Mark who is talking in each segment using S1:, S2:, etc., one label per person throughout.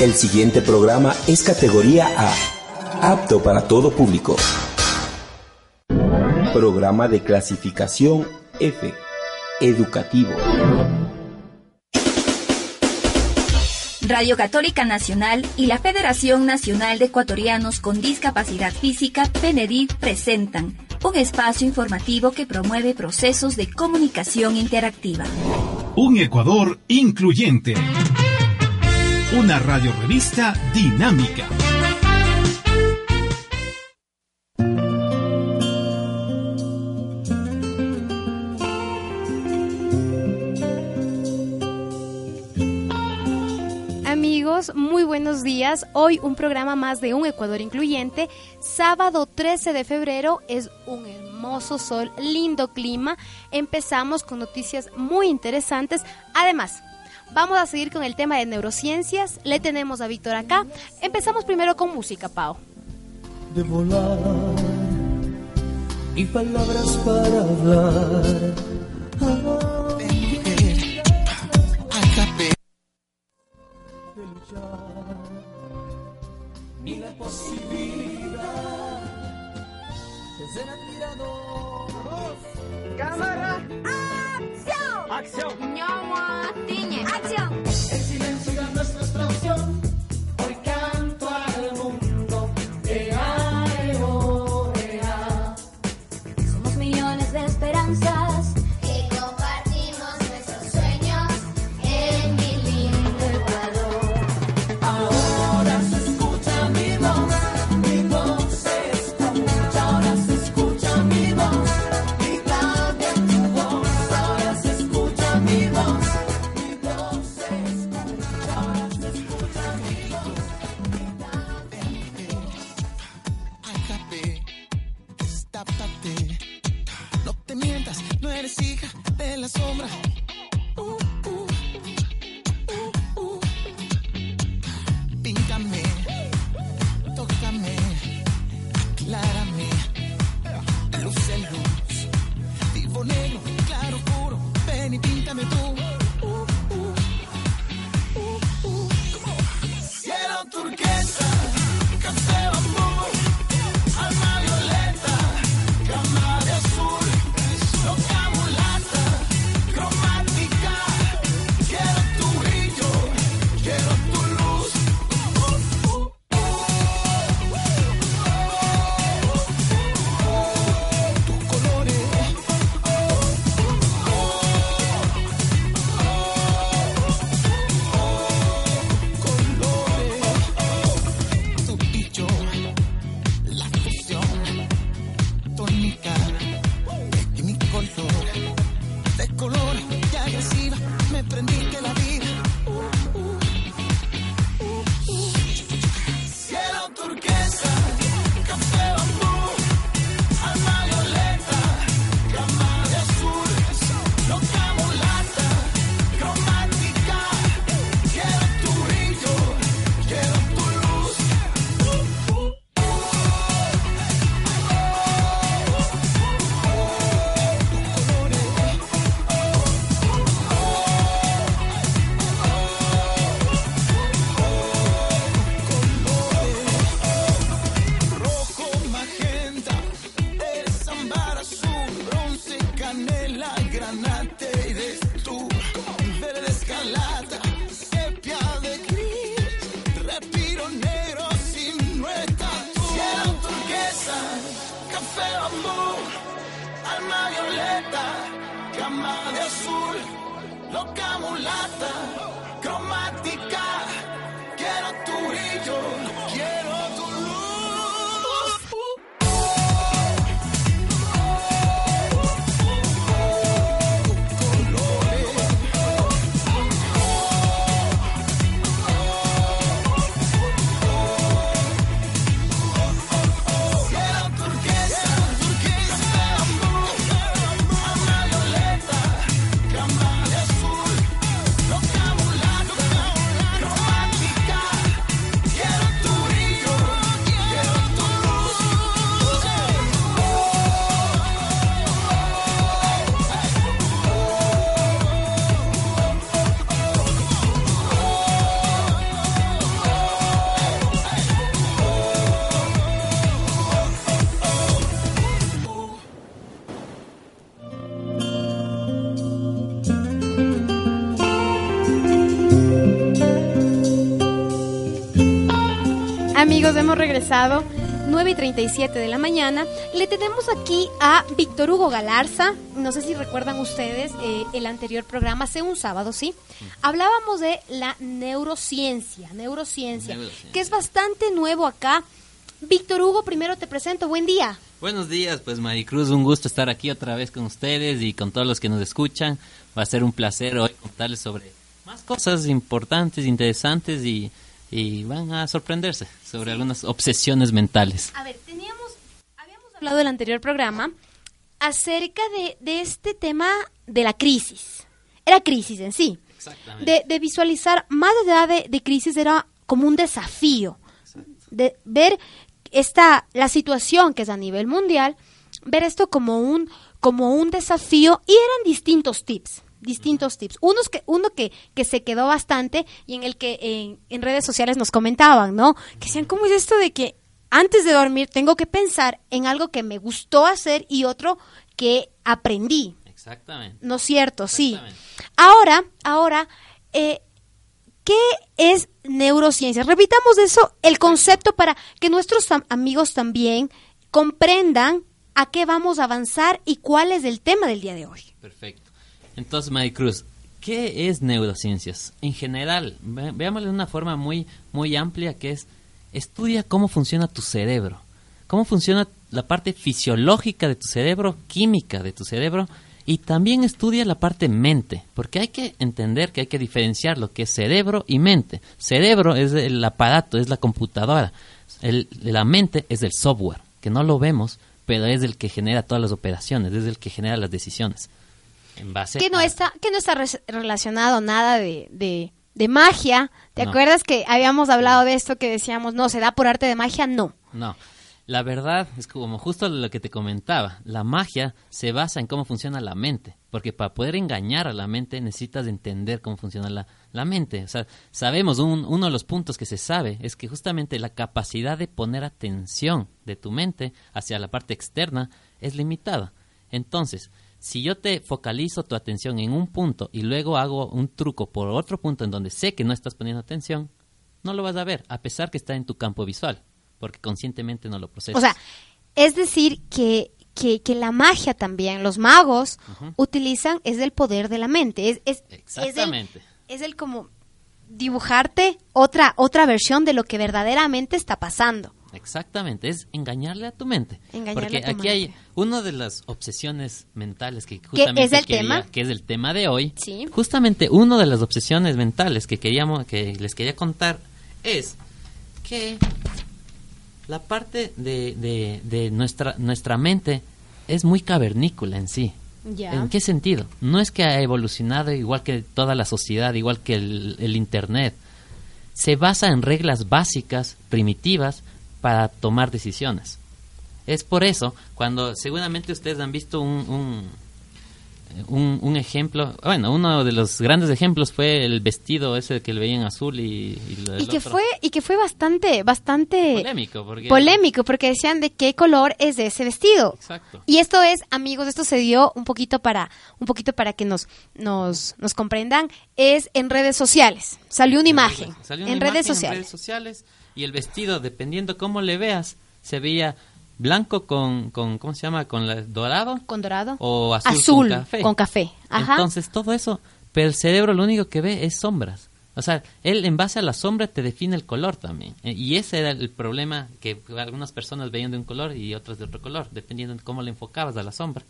S1: El siguiente programa es categoría A, apto para todo público. Programa de clasificación F, educativo.
S2: Radio Católica Nacional y la Federación Nacional de Ecuatorianos con Discapacidad Física, PENEDID, presentan un espacio informativo que promueve procesos de comunicación interactiva.
S3: Un Ecuador incluyente una radiorevista dinámica.
S4: Amigos, muy buenos días. Hoy un programa más de Un Ecuador Incluyente. Sábado 13 de febrero es un hermoso sol, lindo clima. Empezamos con noticias muy interesantes. Además, Vamos a seguir con el tema de neurociencias. Le tenemos a Víctor acá. Empezamos primero con música, Pau.
S5: De volar y palabras para hablar. de luchar y la posibilidad de ser admirado.
S6: Cámara. ¡Acción!
S7: ¡Acción!
S4: Amigos, hemos regresado 9 y 37 de la mañana. Le tenemos aquí a Víctor Hugo Galarza. No sé si recuerdan ustedes eh, el anterior programa, hace un sábado, ¿sí? Hablábamos de la neurociencia, neurociencia,
S8: Neurociencia.
S4: que es bastante nuevo acá. Víctor Hugo, primero te presento. Buen día.
S8: Buenos días, pues Maricruz, un gusto estar aquí otra vez con ustedes y con todos los que nos escuchan. Va a ser un placer hoy contarles sobre más cosas importantes, interesantes y, y van a sorprenderse sobre algunas obsesiones mentales.
S4: A ver, teníamos, habíamos hablado del anterior programa acerca de, de este tema de la crisis. Era crisis en sí. De, de visualizar más allá de, de crisis era como un desafío. De ver esta, la situación que es a nivel mundial, ver esto como un, como un desafío y eran distintos tips. Distintos tips. Unos que, uno que, que se quedó bastante y en el que en, en redes sociales nos comentaban, ¿no? Que decían, ¿cómo es esto de que antes de dormir tengo que pensar en algo que me gustó hacer y otro que aprendí?
S8: Exactamente.
S4: ¿No es cierto? Sí. Ahora, ahora, eh, ¿qué es neurociencia? Repitamos eso, el concepto para que nuestros am- amigos también comprendan a qué vamos a avanzar y cuál es el tema del día de hoy.
S8: Perfecto. Entonces, Maricruz, ¿qué es neurociencias? En general, ve- veámoslo de una forma muy, muy amplia, que es estudia cómo funciona tu cerebro, cómo funciona la parte fisiológica de tu cerebro, química de tu cerebro, y también estudia la parte mente, porque hay que entender que hay que diferenciar lo que es cerebro y mente. Cerebro es el aparato, es la computadora. La mente es el software, que no lo vemos, pero es el que genera todas las operaciones, es el que genera las decisiones. En base
S4: Que no
S8: a-
S4: está, que no está res- relacionado nada de, de, de magia. ¿Te
S8: No.
S4: acuerdas que habíamos hablado de esto que decíamos, no, se da por arte de magia? No.
S8: No. La verdad es como justo lo que te comentaba. La magia se basa en cómo funciona la mente. Porque para poder engañar a la mente necesitas entender cómo funciona la, la mente. O sea, sabemos, un- uno de los puntos que se sabe es que justamente la capacidad de poner atención de tu mente hacia la parte externa es limitada. Entonces, si yo te focalizo tu atención en un punto y luego hago un truco por otro punto en donde sé que no estás poniendo atención, no lo vas a ver, a pesar que está en tu campo visual, porque conscientemente no lo procesas.
S4: O sea, es decir que, que, que la magia también, los magos utilizan, es el poder de la mente. Es, es, es el,
S8: Exactamente.
S4: es el como dibujarte otra, otra versión de lo que verdaderamente está pasando.
S8: Exactamente, es engañarle a tu mente.
S4: Engañarle
S8: Porque
S4: a tu
S8: aquí hay una de las obsesiones mentales que
S4: ¿Qué
S8: justamente
S4: es el
S8: quería-
S4: tema?
S8: que es el tema de hoy.
S4: Sí.
S8: Justamente una de las obsesiones mentales que queríamos que les quería contar es que la parte de, de- de nuestra nuestra mente es muy cavernícola en sí. ¿En qué sentido? No es que ha evolucionado igual que toda la sociedad, igual que el, el Internet. Se basa en reglas básicas, primitivas, para tomar decisiones. Es por eso, cuando seguramente ustedes han visto un, un, un- un ejemplo, bueno, uno de los grandes ejemplos fue el vestido ese que le veían azul y, y lo del
S4: Y que
S8: otro.
S4: fue, y que fue bastante, bastante
S8: Polémico, porque-
S4: polémico, porque decían de qué color es de ese vestido.
S8: Exacto.
S4: Y esto es, amigos, esto se dio un poquito para, un poquito para que nos, nos, nos comprendan, es en redes sociales. Salió una imagen.
S8: Salió una
S4: en
S8: imagen
S4: redes
S8: en
S4: sociales.
S8: redes sociales y el vestido, dependiendo cómo le veas, se veía blanco con, con ¿cómo se llama? Con la- dorado
S4: Con dorado.
S8: o azul,
S4: Azul,
S8: con café.
S4: con café. Ajá.
S8: Entonces todo eso, pero el cerebro lo único que ve es sombras. O sea, él en base a la sombra te define el color también. Eh, Y ese era el problema que algunas personas veían de un color y otras de otro color, dependiendo de cómo le enfocabas a la sombra.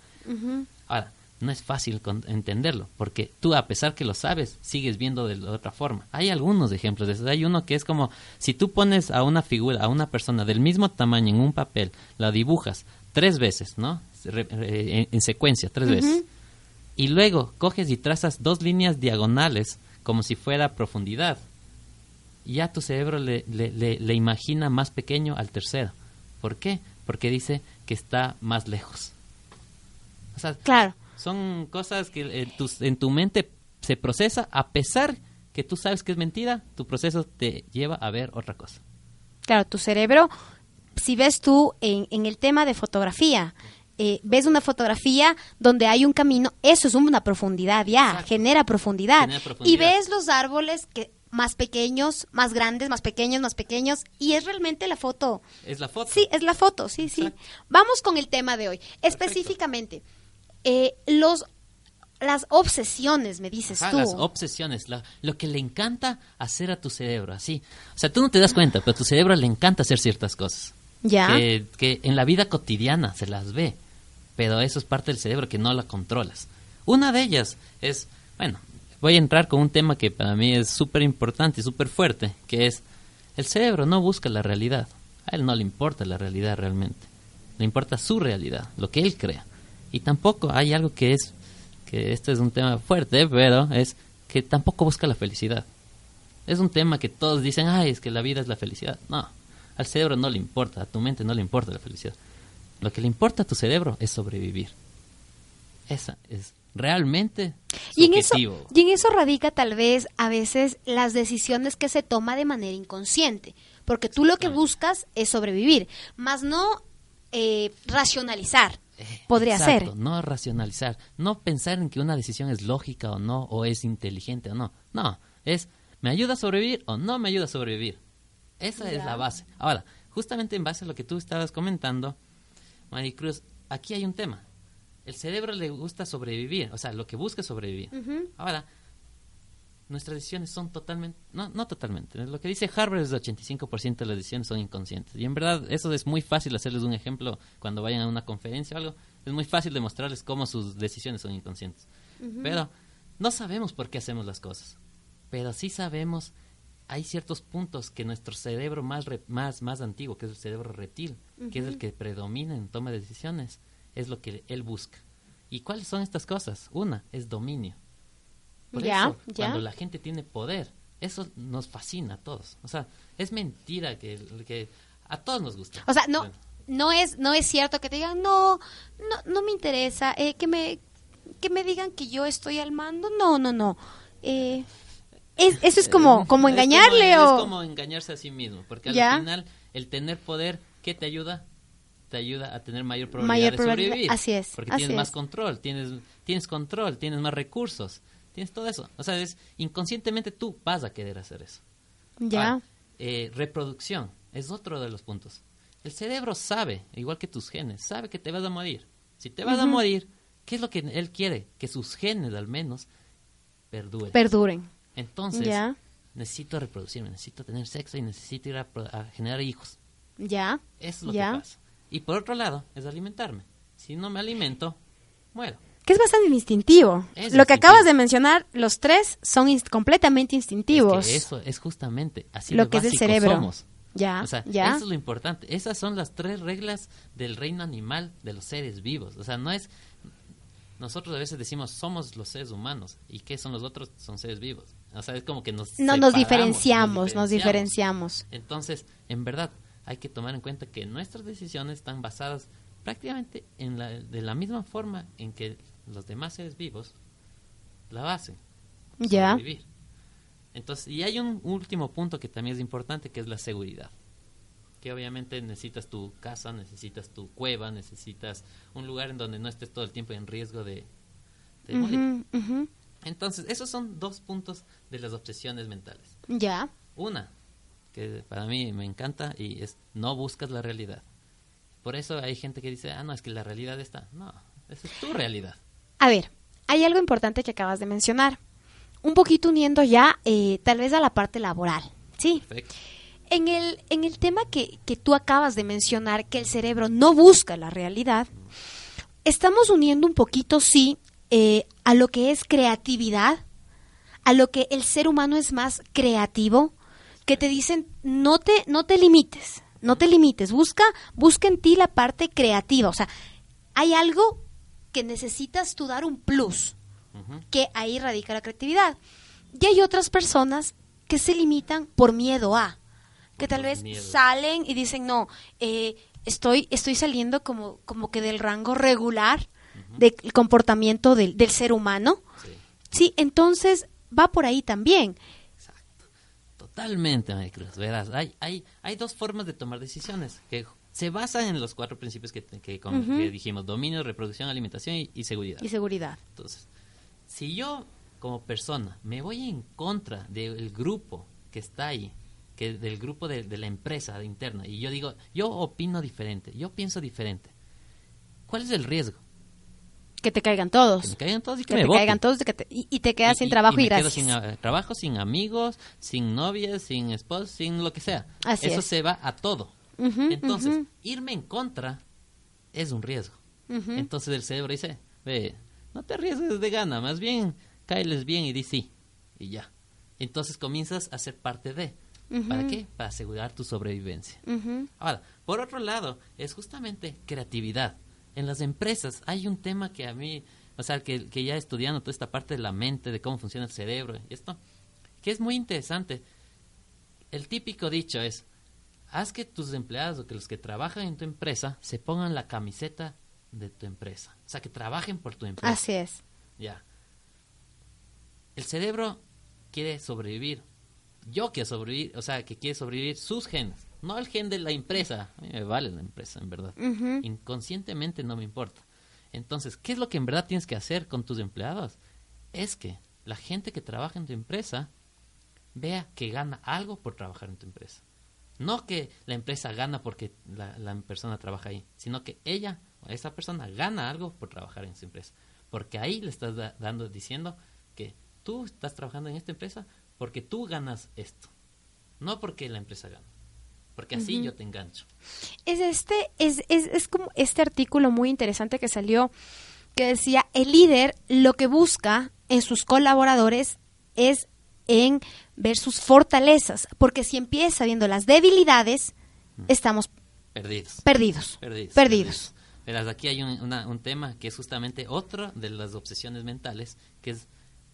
S8: Ahora, no es fácil con- entenderlo, porque tú, a pesar que lo sabes, sigues viendo de otra forma. Hay algunos ejemplos de eso. Hay uno que es como, si tú pones a una figura, a una persona del mismo tamaño en un papel, la dibujas tres veces, ¿no? En, en secuencia, tres veces. Y luego coges y trazas dos líneas diagonales, como si fuera profundidad. Y ya tu cerebro le, le- le- le imagina más pequeño al tercero. ¿Por qué? Porque dice que está más lejos. O sea,
S4: Claro.
S8: Son cosas que en tu, en tu mente se procesa a pesar que tú sabes que es mentira, tu proceso te lleva a ver otra cosa.
S4: Claro, tu cerebro, si ves tú en, en el tema de fotografía, eh, ves una fotografía donde hay un camino, eso es una profundidad ya, genera profundidad.
S8: Genera profundidad.
S4: Y ves los árboles que más pequeños, más grandes, más pequeños, más pequeños, y es realmente la foto.
S8: Es la foto.
S4: Sí, es la foto, sí, sí. Vamos con el tema de hoy. Específicamente, eh, los las obsesiones, me dices
S8: Ajá,
S4: tú.
S8: las obsesiones, la- lo que le encanta hacer a tu cerebro, así. O sea, tú no te das cuenta, pero a tu cerebro le encanta hacer ciertas cosas.
S4: Ya.
S8: Que, que en la vida cotidiana se las ve, pero eso es parte del cerebro que no la controlas. Una de ellas es, bueno, voy a entrar con un tema que para mí es súper importante y súper fuerte, que es, el cerebro no busca la realidad. A él no le importa la realidad realmente. Le importa su realidad, lo que él crea. Y tampoco hay algo que es, que este es un tema fuerte, pero es que tampoco busca la felicidad. Es un tema que todos dicen, ay, es que la vida es la felicidad. No, al cerebro no le importa, a tu mente no le importa la felicidad. Lo que le importa a tu cerebro es sobrevivir. Esa es realmente su
S4: Y en, eso, y en eso radica tal vez a veces las decisiones que se toma de manera inconsciente, porque tú lo que buscas es sobrevivir, más no eh, racionalizar. Podría
S8: Exacto,
S4: ser.
S8: No racionalizar, no pensar en que una decisión es lógica o no, o es inteligente o no. No, es ¿me ayuda a sobrevivir o no me ayuda a sobrevivir? Esa es la base. Ahora, justamente en base a lo que tú estabas comentando, Maricruz, aquí hay un tema. El cerebro le gusta sobrevivir, o sea, lo que busca es sobrevivir. Ahora, nuestras decisiones son totalmente, no, no totalmente, lo que dice Harvard es el 85% de las decisiones son inconscientes. Y en verdad eso es muy fácil hacerles un ejemplo cuando vayan a una conferencia o algo. Es muy fácil demostrarles cómo sus decisiones son inconscientes.
S9: Ujú.
S8: Pero no sabemos por qué hacemos las cosas. Pero sí sabemos, hay ciertos puntos que nuestro cerebro más, re- más, más antiguo, que es el cerebro reptil, que es el que predomina en toma de decisiones, es lo que él busca. ¿Y cuáles son estas cosas? Una es dominio. Por
S4: Ya,
S8: eso,
S4: ya.
S8: cuando la gente tiene poder, eso nos fascina a todos. O sea, es mentira que, que a todos nos gusta.
S4: O sea, no,
S8: Bueno,
S4: no es, no es cierto que te digan, no, no, no me interesa, eh, que me, que me digan que yo estoy al mando, no, no, no. Eh, es, eso es como, como
S8: es
S4: engañarle
S8: como-
S4: o...
S8: Es como engañarse a sí mismo, porque al
S4: Ya.
S8: final el tener poder, ¿qué te ayuda? Te ayuda a tener mayor probabilidad
S4: Mayor
S8: de
S4: probabilidad,
S8: sobrevivir.
S4: así es,
S8: Porque
S4: así
S8: tienes más
S4: es.
S8: control, tienes, tienes control, tienes más recursos, tienes todo eso. O sea, es, inconscientemente tú vas a querer hacer eso.
S4: Ya.
S8: Ahora, eh, reproducción es otro de los puntos. El cerebro sabe, igual que tus genes, sabe que te vas a morir. Si te vas a morir, ¿qué es lo que él quiere? Que sus genes al menos perduren.
S4: Perduren.
S8: Entonces,
S4: Ya.
S8: necesito reproducirme, necesito tener sexo y necesito ir a, a generar hijos.
S4: Ya.
S8: Eso es lo
S4: ya.
S8: que pasa. Y por otro lado, es alimentarme. Si no me alimento, muero.
S4: Que es bastante instintivo.
S8: Es
S4: Lo que acabas de mencionar, los tres son completamente instintivos.
S8: Que eso es justamente así
S4: Lo
S8: de
S4: que es el cerebro.
S8: somos.
S4: Ya,
S8: O sea,
S4: ya.
S8: eso es lo importante. Esas son las tres reglas del reino animal de los seres vivos. O sea, no es... Nosotros a veces decimos, somos los seres humanos. ¿Y qué son los otros? Son seres vivos. O sea, es como que nos
S4: No nos
S8: separamos,
S4: diferenciamos, nos diferenciamos.
S8: Entonces, en verdad, hay que tomar en cuenta que nuestras decisiones están basadas prácticamente en la, de la misma forma en que los demás seres vivos la hacen.
S4: Ya.
S8: sobrevivir. Entonces, y hay un último punto que también es importante, que es la seguridad. Que obviamente necesitas tu casa, necesitas tu cueva, necesitas un lugar en donde no estés todo el tiempo en riesgo de, de morir.
S4: Ujú.
S8: Entonces, esos son dos puntos de las obsesiones mentales.
S4: Ya.
S8: Una, que para mí me encanta, y es no buscas la realidad. Por eso hay gente que dice, ah, no, es que la realidad está. No, esa es tu realidad.
S4: A ver, hay algo importante que acabas de mencionar. Un poquito uniendo ya eh, tal vez a la parte laboral. Sí.
S8: Perfecto.
S4: En el, en el tema que, que tú acabas de mencionar, que el cerebro no busca la realidad, estamos uniendo un poquito, sí, eh, a lo que es creatividad, a lo que el ser humano es más creativo, que te dicen, no te, no te limites, no te limites, busca, busca en ti la parte creativa, o sea, hay algo que necesitas tú dar un plus, que ahí radica la creatividad. Y hay otras personas que se limitan por miedo a, que tal vez
S9: miedo.
S4: salen y dicen, no, eh, estoy, estoy saliendo como, como que del rango regular del comportamiento del, del ser humano. Sí. entonces va por ahí también.
S8: Totalmente, Maricruz. Verás, hay, hay, hay dos formas de tomar decisiones que se basan en los cuatro principios que, que, con-
S4: Ujú.
S8: que dijimos: dominio, reproducción, alimentación y, y seguridad.
S4: Y seguridad.
S8: Entonces, si yo como persona me voy en contra del grupo que está ahí, que del grupo de, de la empresa interna, y yo digo, yo opino diferente, yo pienso diferente, ¿cuál es el riesgo?
S4: Que te caigan todos.
S8: Que me caigan todos y que,
S4: Que
S8: me
S4: te
S8: voten.
S4: caigan todos y, que te- y- y te quedas
S8: Y-
S4: sin trabajo y,
S8: me quedo
S4: gracias.
S8: sin eh, trabajo, sin amigos, sin novias, sin esposos, sin lo que sea.
S4: Así
S8: Eso
S4: es.
S8: se va a todo. Entonces, irme en contra es un riesgo. Entonces el cerebro dice, ve, no te arriesgues de gana, más bien cáeles bien y di sí. Y ya. Entonces comienzas a ser parte de. ¿Para qué? Para asegurar tu sobrevivencia. Ahora, por otro lado, es justamente creatividad. En las empresas hay un tema que a mí, o sea, que, que ya estudiando toda esta parte de la mente, de cómo funciona el cerebro y esto, que es muy interesante. El típico dicho es, haz que tus empleados o que los que trabajan en tu empresa se pongan la camiseta de tu empresa. O sea, que trabajen por tu empresa.
S4: Así es.
S8: Ya. El cerebro quiere sobrevivir. Yo quiero sobrevivir, o sea, que quiere sobrevivir sus genes, no el gen de la empresa. A mí me vale la empresa, en verdad. Inconscientemente no me importa. Entonces, ¿qué es lo que en verdad tienes que hacer con tus empleados? Es que la gente que trabaja en tu empresa vea que gana algo por trabajar en tu empresa. No que la empresa gana porque la, la persona trabaja ahí, sino que ella o esa persona gana algo por trabajar en su empresa. Porque ahí le estás da- dando, diciendo que tú estás trabajando en esta empresa porque tú ganas esto, no porque la empresa gana. Porque así yo te engancho.
S4: Es este, es, es, es como este artículo muy interesante que salió que decía el líder lo que busca en sus colaboradores es en ver sus fortalezas, porque si empieza viendo las debilidades, estamos
S8: Perdidos.
S4: Perdidos.
S8: Perdidos.
S4: Perdidos.
S8: Verás, aquí hay un, una- un tema que es justamente otro de las obsesiones mentales, que es,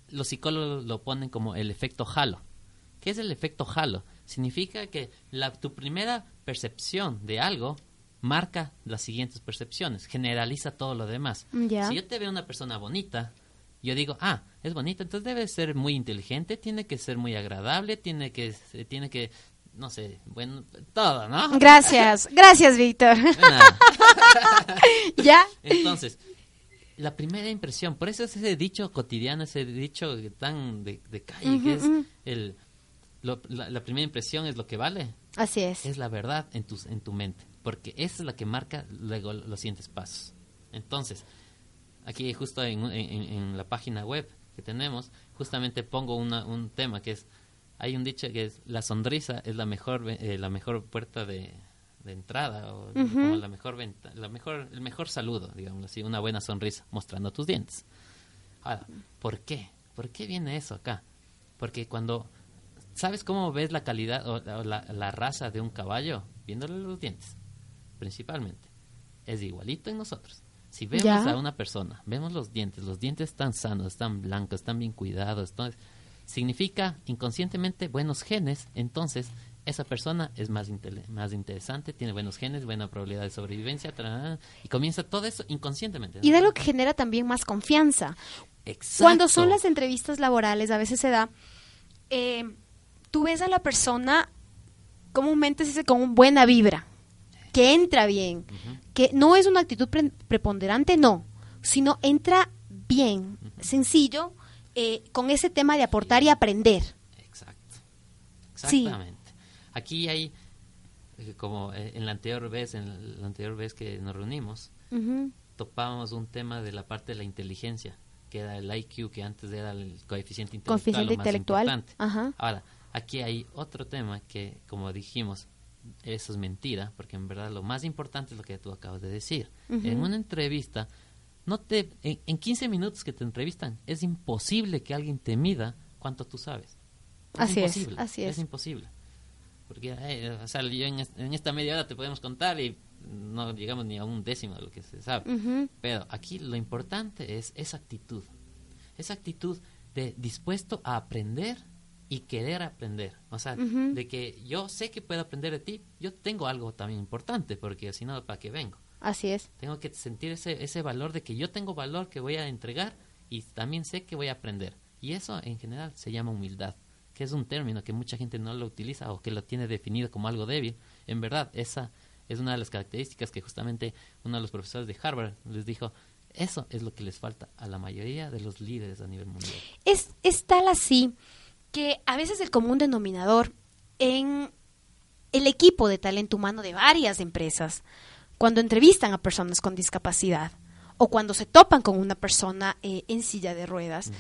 S8: los psicólogos lo ponen como el efecto halo. ¿Qué es el efecto halo? Significa que la, tu primera percepción de algo marca las siguientes percepciones, generaliza todo lo demás. Si yo te veo una persona bonita, yo digo, ah, es bonita, entonces debe ser muy inteligente, tiene que ser muy agradable, tiene que, tiene que, no sé, bueno, todo, ¿no?
S4: Gracias, gracias Víctor. ¿Ya?
S8: Entonces, la primera impresión, por eso es ese dicho cotidiano, ese dicho tan de, de calle, que es el, lo- la, la primera impresión es lo que vale.
S4: Así es.
S8: Es la verdad en tu, en tu mente, porque esa es la que marca luego los siguientes pasos. Entonces, aquí justo en, en- en la página web que tenemos, justamente pongo una- un tema que es, hay un dicho que es, la sonrisa es la mejor, eh, la mejor puerta de, de entrada, o como la mejor venta, la mejor, el mejor saludo, digamos así, una buena sonrisa, mostrando tus dientes. Ahora, ¿por qué? ¿Por qué viene eso acá? Porque cuando, ¿sabes cómo ves la calidad o, o la, la raza de un caballo? Viéndole los dientes, principalmente. Es igualito en nosotros. Si vemos
S4: Ya.
S8: a una persona, vemos los dientes, los dientes están sanos, están blancos, están bien cuidados, entonces, significa inconscientemente buenos genes, entonces esa persona es más, más interesante, tiene buenos genes, buena probabilidad de sobrevivencia, y comienza todo eso inconscientemente. ¿no?
S4: Y de lo que genera también más confianza.
S8: Exacto.
S4: Cuando son las entrevistas laborales, a veces se da, eh, tú ves a la persona comúnmente se dice con buena vibra, que entra bien, que no es una actitud pre- preponderante, no, sino entra bien, sencillo, eh, con ese tema de aportar y aprender. Sí.
S8: Exactamente. Aquí hay, eh, como eh, en la anterior vez, en la anterior vez que nos reunimos,
S4: Ujú.
S8: topábamos un tema de la parte de la inteligencia, que era el IQ, que antes era el coeficiente intelectual.
S4: Coeficiente
S8: lo más
S4: intelectual,
S8: importante.
S4: ajá.
S8: Ahora, aquí hay otro tema que, como dijimos, eso es mentira, porque en verdad lo más importante es lo que tú acabas de decir. En una entrevista, no te, en, en 15 minutos que te entrevistan, es imposible que alguien te mida cuánto tú sabes.
S4: Así es,
S8: imposible,
S4: así es.
S8: imposible. Porque, eh, o sea, yo en, est- en esta media hora te podemos contar y no llegamos ni a un décimo de lo que se sabe. Pero aquí lo importante es esa actitud. Esa actitud de dispuesto a aprender y querer aprender. O sea, de que yo sé que puedo aprender de ti, yo tengo algo también importante, porque si no, ¿para qué vengo?
S4: Así es.
S8: Tengo que sentir ese, ese valor de que yo tengo valor que voy a entregar y también sé que voy a aprender. Y eso en general se llama humildad, que es un término que mucha gente no lo utiliza o que lo tiene definido como algo débil. En verdad, esa es una de las características que justamente uno de los profesores de Harvard les dijo, Eso es lo que les falta a la mayoría de los líderes a nivel mundial.
S4: Es, es tal así que a veces el común denominador en el equipo de talento humano de varias empresas, cuando entrevistan a personas con discapacidad o cuando se topan con una persona eh, en silla de ruedas,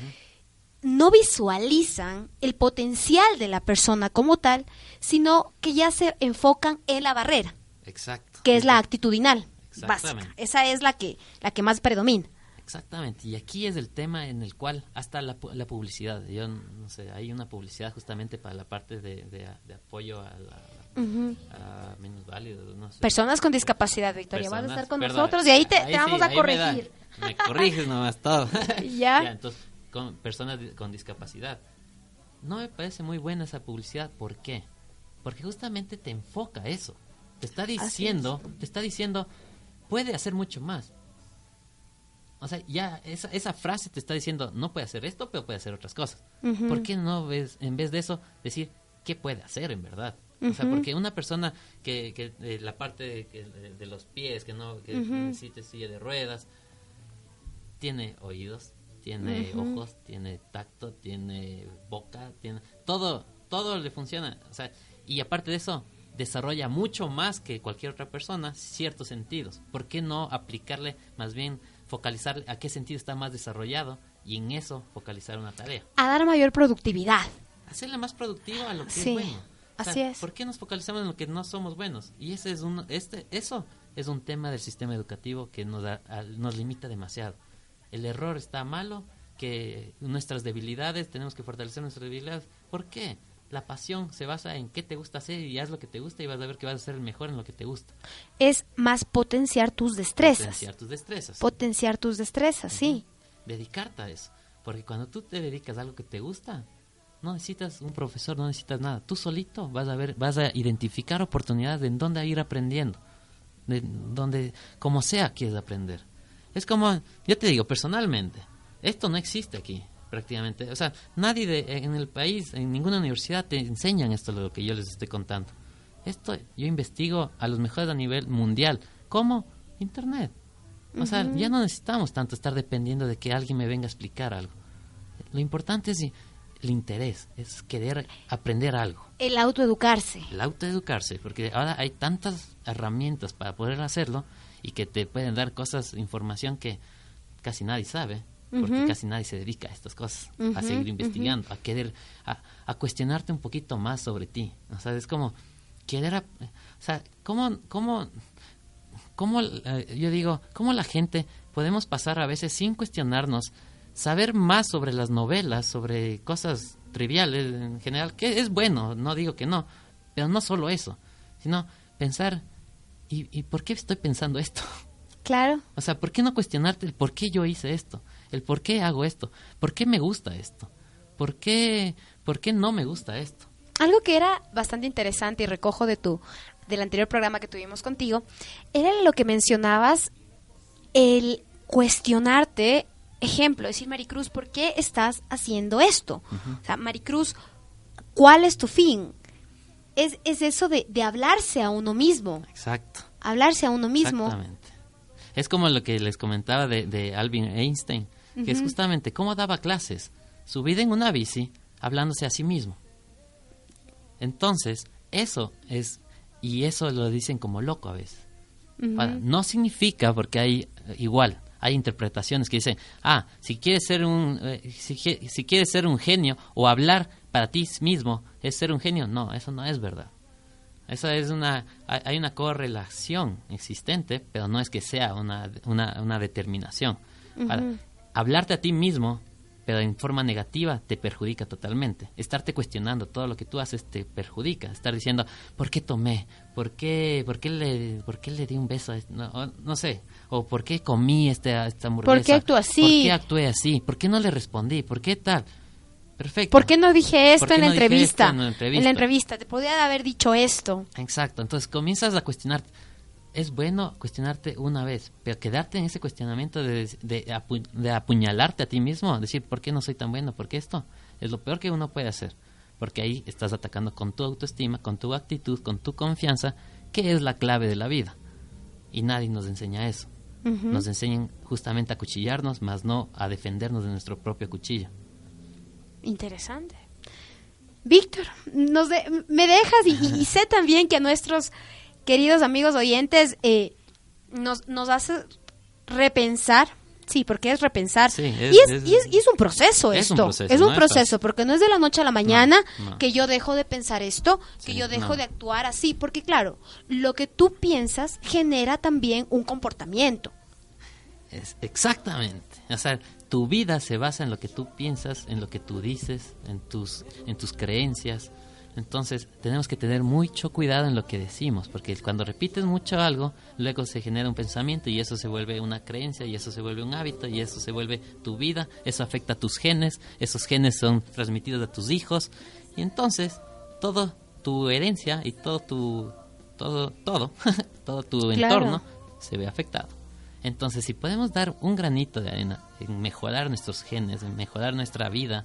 S4: no visualizan el potencial de la persona como tal, sino que ya se enfocan en la barrera,
S8: Exacto.
S4: que es la actitudinal básica. Esa es la que, la que más predomina.
S8: Exactamente, y aquí es el tema en el cual hasta la, la publicidad, yo no sé, hay una publicidad justamente para la parte de, de- de apoyo a la a menos válidos, no sé.
S4: Personas con discapacidad, Victoria, vas a
S8: Personas-
S4: estar con
S8: perdón,
S4: nosotros y ahí te, te
S8: sí,
S4: vamos a
S8: ahí me da-
S4: corregir.
S8: Me, corriges nomás todo.
S4: Ya.
S8: entonces, con personas con discapacidad. No me parece muy buena esa publicidad, ¿por qué? Porque justamente te enfoca eso. Te está diciendo, te está diciendo, puede hacer mucho más. O sea, ya esa, esa frase te está diciendo, no puede hacer esto, pero puede hacer otras cosas.
S4: Ujú.
S8: ¿Por qué no ves, en vez de eso, decir qué puede hacer en verdad? O sea, porque una persona que, que eh, la parte de, que- de- los pies, que no que
S4: Ujú.
S8: necesite silla de ruedas, tiene oídos, tiene ojos, tiene tacto, tiene boca, tiene todo, todo le funciona. O sea, y aparte de eso, desarrolla mucho más que cualquier otra persona ciertos sentidos. ¿Por qué no aplicarle, más bien focalizar a qué sentido está más desarrollado y en eso focalizar una tarea?
S4: A dar mayor productividad.
S8: Hacerla más productiva a lo que
S4: Sí,
S8: es bueno. O sea,
S4: así es.
S8: ¿Por qué nos focalizamos en lo que no somos buenos? Y ese es un, este, eso es un tema del sistema educativo que nos, da- al- nos limita demasiado. El error está malo, que nuestras debilidades, tenemos que fortalecer nuestras debilidades. ¿Por qué? La pasión se basa en qué te gusta hacer y haz lo que te gusta y vas a ver que vas a ser el mejor en lo que te gusta.
S4: Es más potenciar tus destrezas.
S8: Potenciar tus destrezas.
S4: Potenciar tus destrezas, sí.
S8: dedicarte a eso. Porque cuando tú te dedicas a algo que te gusta, no necesitas un profesor, no necesitas nada. Tú solito vas a ver, vas a identificar oportunidades de en dónde ir aprendiendo. De donde, como sea, quieres aprender. Es como, yo te digo, personalmente, esto no existe aquí, prácticamente. O sea, nadie de, en el país, en ninguna universidad te enseñan esto lo que yo les estoy contando. Esto yo investigo a los mejores a nivel mundial. ¿Cómo? Internet. O sea, ya no necesitamos tanto estar dependiendo de que alguien me venga a explicar algo. Lo importante es el interés, es querer aprender algo.
S4: El autoeducarse.
S8: El autoeducarse, porque ahora hay tantas herramientas para poder hacerlo y que te pueden dar cosas, información que casi nadie sabe, porque casi nadie se dedica a estas cosas, a seguir investigando, a querer, a, a cuestionarte un poquito más sobre ti. O sea, es como querer, ap- o sea, ¿cómo, cómo, cómo eh, yo digo, cómo la gente podemos pasar a veces sin cuestionarnos, saber más sobre las novelas, sobre cosas triviales en general, que es bueno, no digo que no, pero no solo eso, sino pensar, ¿y, y por qué estoy pensando esto?
S4: Claro.
S8: O sea, ¿por qué no cuestionarte el por qué yo hice esto? El por qué hago esto? ¿Por qué me gusta esto? ¿Por qué, por qué no me gusta esto?
S4: Algo que era bastante interesante y recojo de tu del anterior programa que tuvimos contigo era lo que mencionabas el cuestionarte, ejemplo, decir Maricruz, ¿por qué estás haciendo esto? O sea, Maricruz, ¿cuál es tu fin? Es, es eso de, de hablarse a uno mismo,
S8: Exacto.
S4: hablarse a uno mismo.
S8: Exactamente. Es como lo que les comentaba de, de Alvin Einstein, que es justamente cómo daba clases, su vida en una bici, hablándose a sí mismo. Entonces, eso es, y eso lo dicen como loco a veces. Ahora, no significa, porque hay eh, igual, hay interpretaciones que dicen, ah, si quieres ser un, eh, si, qui- si quieres ser un genio o hablar para ti mismo es ser un genio. No, eso no es verdad. Esa es una, hay una correlación existente, pero no es que sea una, una, una determinación. Ahora. Hablarte a ti mismo, pero en forma negativa, te perjudica totalmente. Estarte cuestionando todo lo que tú haces te perjudica. Estar diciendo, ¿por qué tomé? ¿Por qué, por qué, le, por qué le di un beso? a este-?" No, no sé. O ¿por qué comí este, esta hamburguesa?
S4: ¿Por qué actúo así?
S8: ¿Por qué actué así? ¿Por qué no le respondí? ¿Por qué tal? Perfecto.
S4: ¿Por qué no dije esto
S8: ¿Por qué
S4: en la
S8: dije esto en la entrevista?
S4: En la entrevista, te podría haber dicho esto.
S8: Exacto, entonces comienzas a cuestionarte. Es bueno cuestionarte una vez, pero quedarte en ese cuestionamiento de, de, apu- de apuñalarte a ti mismo, decir, ¿por qué no soy tan bueno? ¿Por qué esto? Es lo peor que uno puede hacer, porque ahí estás atacando con tu autoestima, con tu actitud, con tu confianza, que es la clave de la vida. Y nadie nos enseña eso. Nos enseñan justamente a cuchillarnos, más no a defendernos de nuestro propio cuchillo.
S4: Interesante. Víctor, nos de- me dejas y- y sé también que a nuestros queridos amigos oyentes eh, nos, nos hace repensar. Sí, porque es repensar.
S8: Sí, es-
S4: y, es,
S8: es-
S4: y, es, y es un proceso
S8: un
S4: esto.
S8: proceso,
S4: es un
S8: no
S4: proceso, porque no es de la noche a la mañana
S8: no.
S4: que yo dejo de pensar esto, que
S8: Sí,
S4: yo dejo de actuar así. Porque claro, lo que tú piensas genera también un comportamiento.
S8: Es exactamente. O sea, tu vida se basa en lo que tú piensas, en lo que tú dices, en tus, en tus creencias. Entonces, tenemos que tener mucho cuidado en lo que decimos, porque cuando repites mucho algo, luego se genera un pensamiento y eso se vuelve una creencia y eso se vuelve un hábito y eso se vuelve tu vida, eso afecta a tus genes, esos genes son transmitidos a tus hijos y entonces todo tu herencia y todo tu todo todo todo tu
S4: Claro.
S8: entorno se ve afectado. Entonces, si podemos dar un granito de arena en mejorar nuestros genes, en mejorar nuestra vida,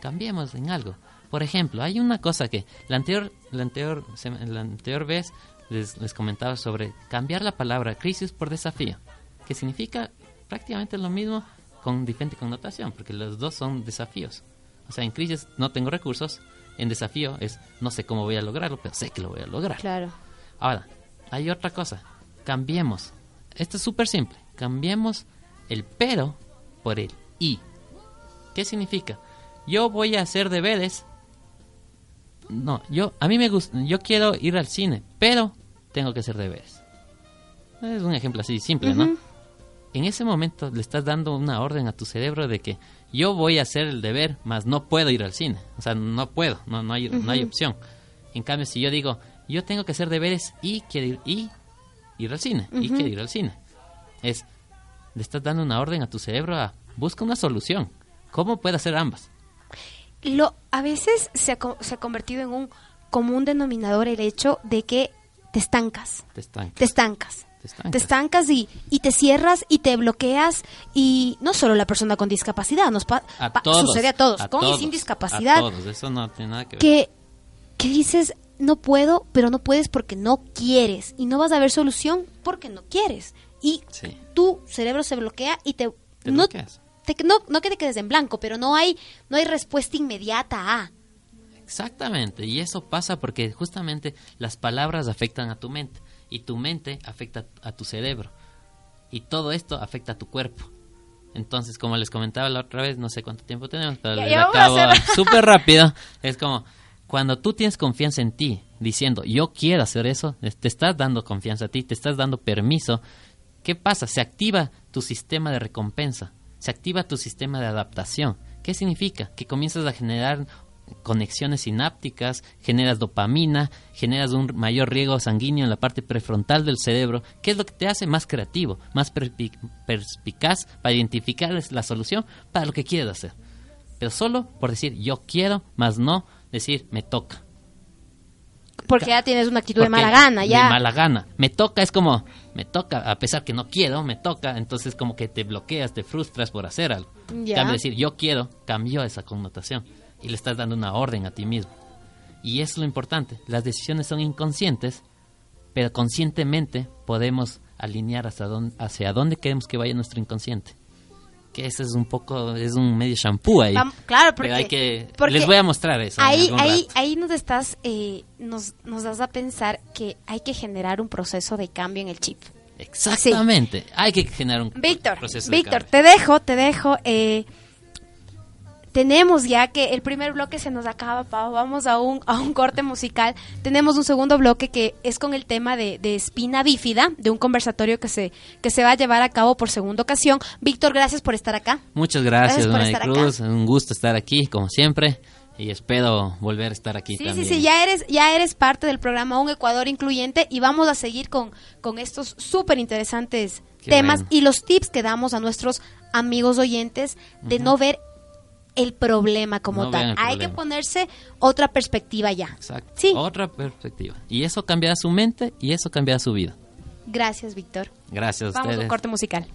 S8: cambiemos en algo. Por ejemplo, hay una cosa que la anterior, la anterior, la anterior vez les, les comentaba sobre cambiar la palabra crisis por desafío, que significa prácticamente lo mismo con diferente connotación, porque los dos son desafíos. O sea, en crisis no tengo recursos, en desafío es no sé cómo voy a lograrlo, pero sé que lo voy a lograr.
S4: Claro.
S8: Ahora, hay otra cosa. Cambiemos. Esto es súper simple. Cambiemos el pero por el y. ¿Qué significa? Yo voy a hacer deberes. No, yo a mí me gusta, yo quiero ir al cine, pero tengo que hacer deberes. Es un ejemplo así simple, ¿no? En ese momento le estás dando una orden a tu cerebro de que yo voy a hacer el deber, mas no puedo ir al cine. O sea, no puedo, no, no, hay, no hay opción. En cambio, si yo digo, yo tengo que hacer deberes y quiero ir, y ir al cine, y quiero ir al cine. Es, le estás dando una orden a tu cerebro a busca una solución. ¿Cómo puede hacer ambas?
S4: Lo, a veces se ha, se ha convertido en un común denominador el hecho de que te estancas.
S8: Te estancas.
S4: Te estancas.
S8: Te estancas.
S4: Te estancas y, y te cierras y te bloqueas y no solo la persona con discapacidad, nos pa-
S8: A
S4: pa-
S8: todos,
S4: sucede a todos,
S8: a
S4: con
S8: todos,
S4: y sin
S8: A
S4: discapacidad,
S8: todos, eso no tiene nada que ver.
S4: que, que dices, no puedo, pero no puedes porque no quieres y no vas a ver solución porque no quieres. Y
S8: Sí.
S4: tu cerebro se bloquea y te...
S8: Te
S4: no,
S8: bloqueas.
S4: Te- no, no que te quedes en blanco, pero no hay, no hay respuesta inmediata a...
S8: Exactamente, y eso pasa porque justamente las palabras afectan a tu mente y tu mente afecta a tu cerebro y todo esto afecta a tu cuerpo. Entonces, como les comentaba la otra vez, no sé cuánto tiempo tenemos, pero les acabo súper rápido. Es como cuando tú tienes confianza en ti, diciendo yo quiero hacer eso, te estás dando confianza a ti, te estás dando permiso. ¿Qué pasa? Se activa tu sistema de recompensa, se activa tu sistema de adaptación. ¿Qué significa? Que comienzas a generar conexiones sinápticas, generas dopamina, generas un mayor riego sanguíneo en la parte prefrontal del cerebro, que es lo que te hace más creativo, más perspicaz para identificar la solución para lo que quieres hacer. Pero solo por decir yo quiero, más no decir me toca.
S4: Porque ya tienes una actitud de mala gana, ya.
S8: De mala gana. Me toca, es como, me toca, a pesar que no quiero, me toca, entonces como que te bloqueas, te frustras por hacer algo.
S4: Ya.
S8: cambio, decir yo quiero cambió esa connotación y le estás dando una orden a ti mismo. Y es lo importante, las decisiones son inconscientes, pero conscientemente podemos alinear hasta dónde, hacia dónde queremos que vaya nuestro inconsciente. Que ese es un poco, es un medio shampoo ahí.
S4: Claro, porque,
S8: Pero hay que,
S4: porque
S8: les voy a mostrar eso.
S4: Ahí, ahí, ahí nos estás, eh, nos, nos das a pensar que hay que generar un proceso de cambio en el chip.
S8: Exactamente. Hay que generar un
S4: Víctor,
S8: proceso de
S4: Víctor,
S8: cambio.
S4: te dejo, te dejo. eh, tenemos ya que el primer bloque se nos acaba, Pau. Vamos a un, a un corte musical. Tenemos un segundo bloque que es con el tema de, de espina bífida, de un conversatorio que se, que se va a llevar a cabo por segunda ocasión. Víctor, gracias por estar acá.
S8: Muchas gracias,
S4: Gracias
S8: Maricruz. Un gusto estar aquí, como siempre. Y espero volver a estar aquí
S4: Sí,
S8: también.
S4: sí, sí, ya eres, ya eres parte del programa Un Ecuador Incluyente y vamos a seguir con, con estos súper interesantes temas
S8: bueno.
S4: y los tips que damos a nuestros amigos oyentes de no ver el problema como
S8: No
S4: tal. Hay
S8: problema.
S4: que ponerse otra perspectiva ya.
S8: Exacto.
S4: Sí.
S8: Otra perspectiva. Y eso cambiará su mente y eso cambiará su vida.
S4: Gracias, Víctor.
S8: Gracias a
S4: Vamos a
S8: ustedes.
S4: un corte musical.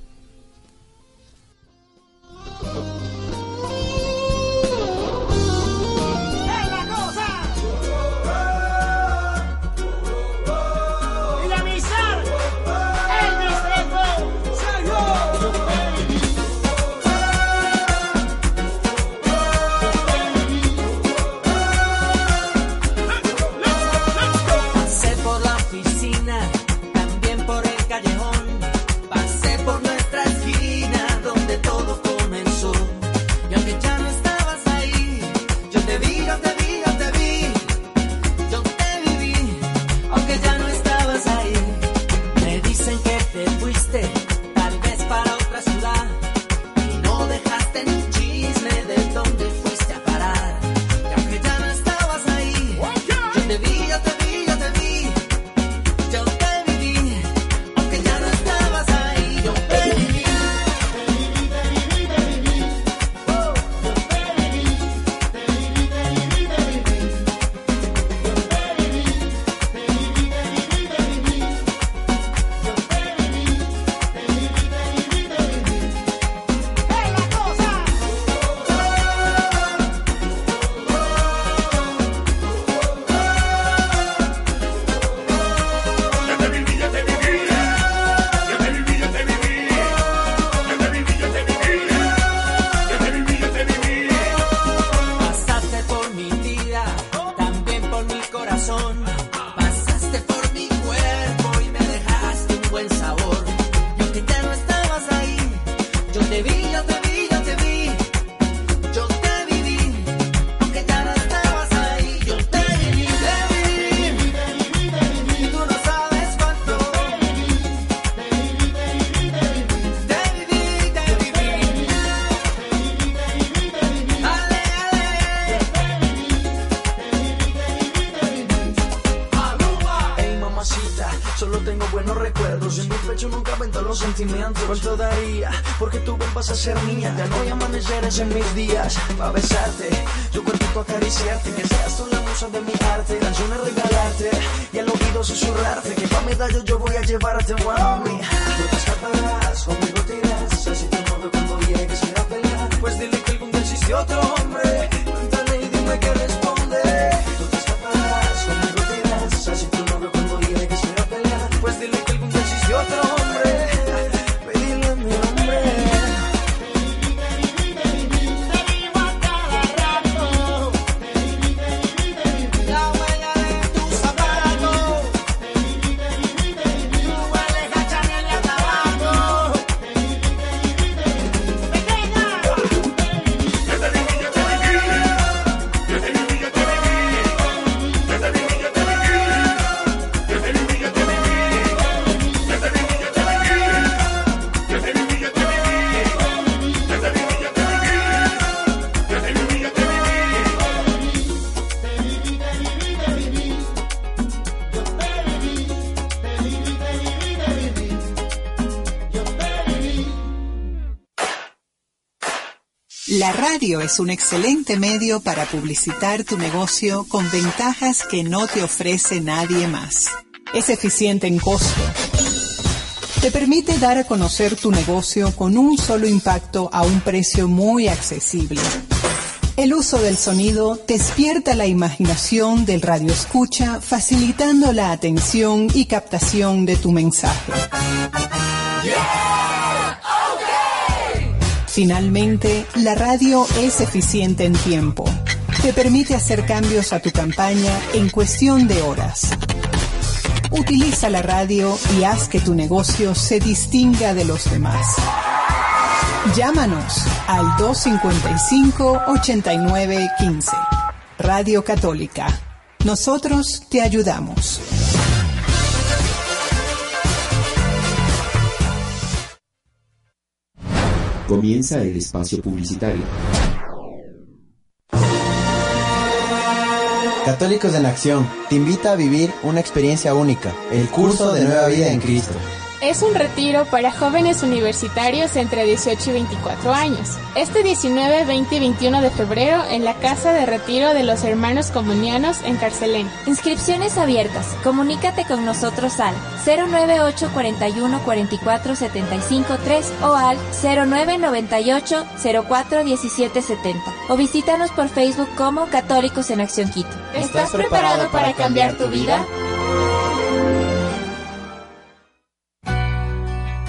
S10: Radio es un excelente medio para publicitar tu negocio con ventajas que no te ofrece nadie más. Es eficiente en costo. Te permite dar a conocer tu negocio con un solo impacto a un precio muy accesible. El uso del sonido despierta la imaginación del radio escucha, facilitando la atención y captación de tu mensaje. Finalmente, la radio es eficiente en tiempo. Te permite hacer cambios a tu campaña en cuestión de horas. Utiliza la radio y haz que tu negocio se distinga de los demás. Llámanos al 255-8915. Radio Católica. Nosotros te ayudamos.
S1: Comienza el espacio publicitario.
S11: Católicos en Acción te invita a vivir una experiencia única, el curso de nueva vida en Cristo.
S12: Es un retiro para jóvenes universitarios entre 18 y 24 años. Este 19, 20 y 21 de febrero en la Casa de Retiro de los Hermanos Comunianos en Carcelén.
S13: Inscripciones abiertas. Comunícate con nosotros al 098 41 44 75 3 o al 0998 04 17 70 o visítanos por Facebook como Católicos en Acción Quito.
S12: ¿Estás preparado para cambiar tu vida?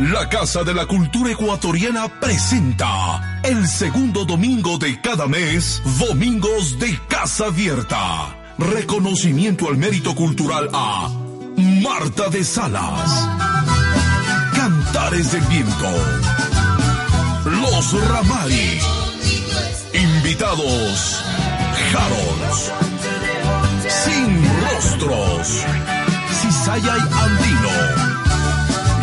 S14: La Casa de la Cultura Ecuatoriana presenta el segundo domingo de cada mes, Domingos de Casa Abierta. Reconocimiento al mérito cultural a Marta de Salas. Cantares del Viento. Los Ramari. Invitados. Harolds. Sin Rostros. Cisayay Andino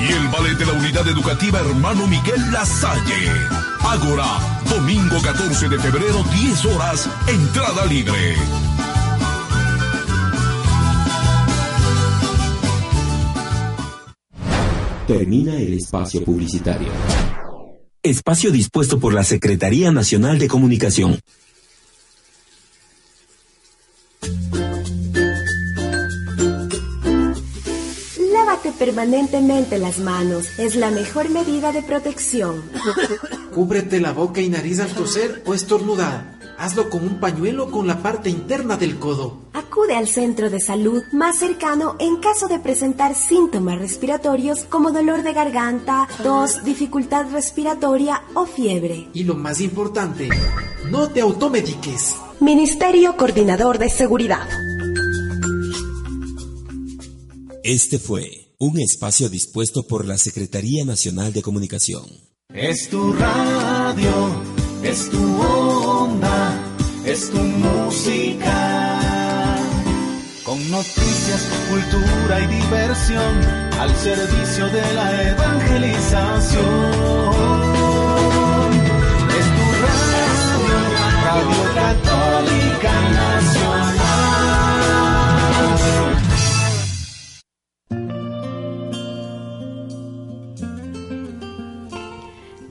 S14: y el ballet de la unidad educativa hermano Miguel Lasalle. Ágora, domingo 14 de febrero, 10 horas, entrada libre.
S1: Termina el espacio publicitario. Espacio dispuesto por la Secretaría Nacional de Comunicación.
S15: Lávate permanentemente las manos. Es la mejor medida de protección.
S3: Cúbrete la boca y nariz al toser o estornudar. Hazlo con un pañuelo con la parte interna del codo.
S15: Acude al centro de salud más cercano en caso de presentar síntomas respiratorios como dolor de garganta, tos, dificultad respiratoria o fiebre.
S3: Y lo más importante, no te automediques.
S15: Ministerio Coordinador de Seguridad.
S1: Este fue un espacio dispuesto por la Secretaría Nacional de Comunicación.
S16: Es tu radio, es tu onda, es tu música. Con noticias, cultura y diversión al servicio de la evangelización. Es tu radio, Radio Católica Nacional.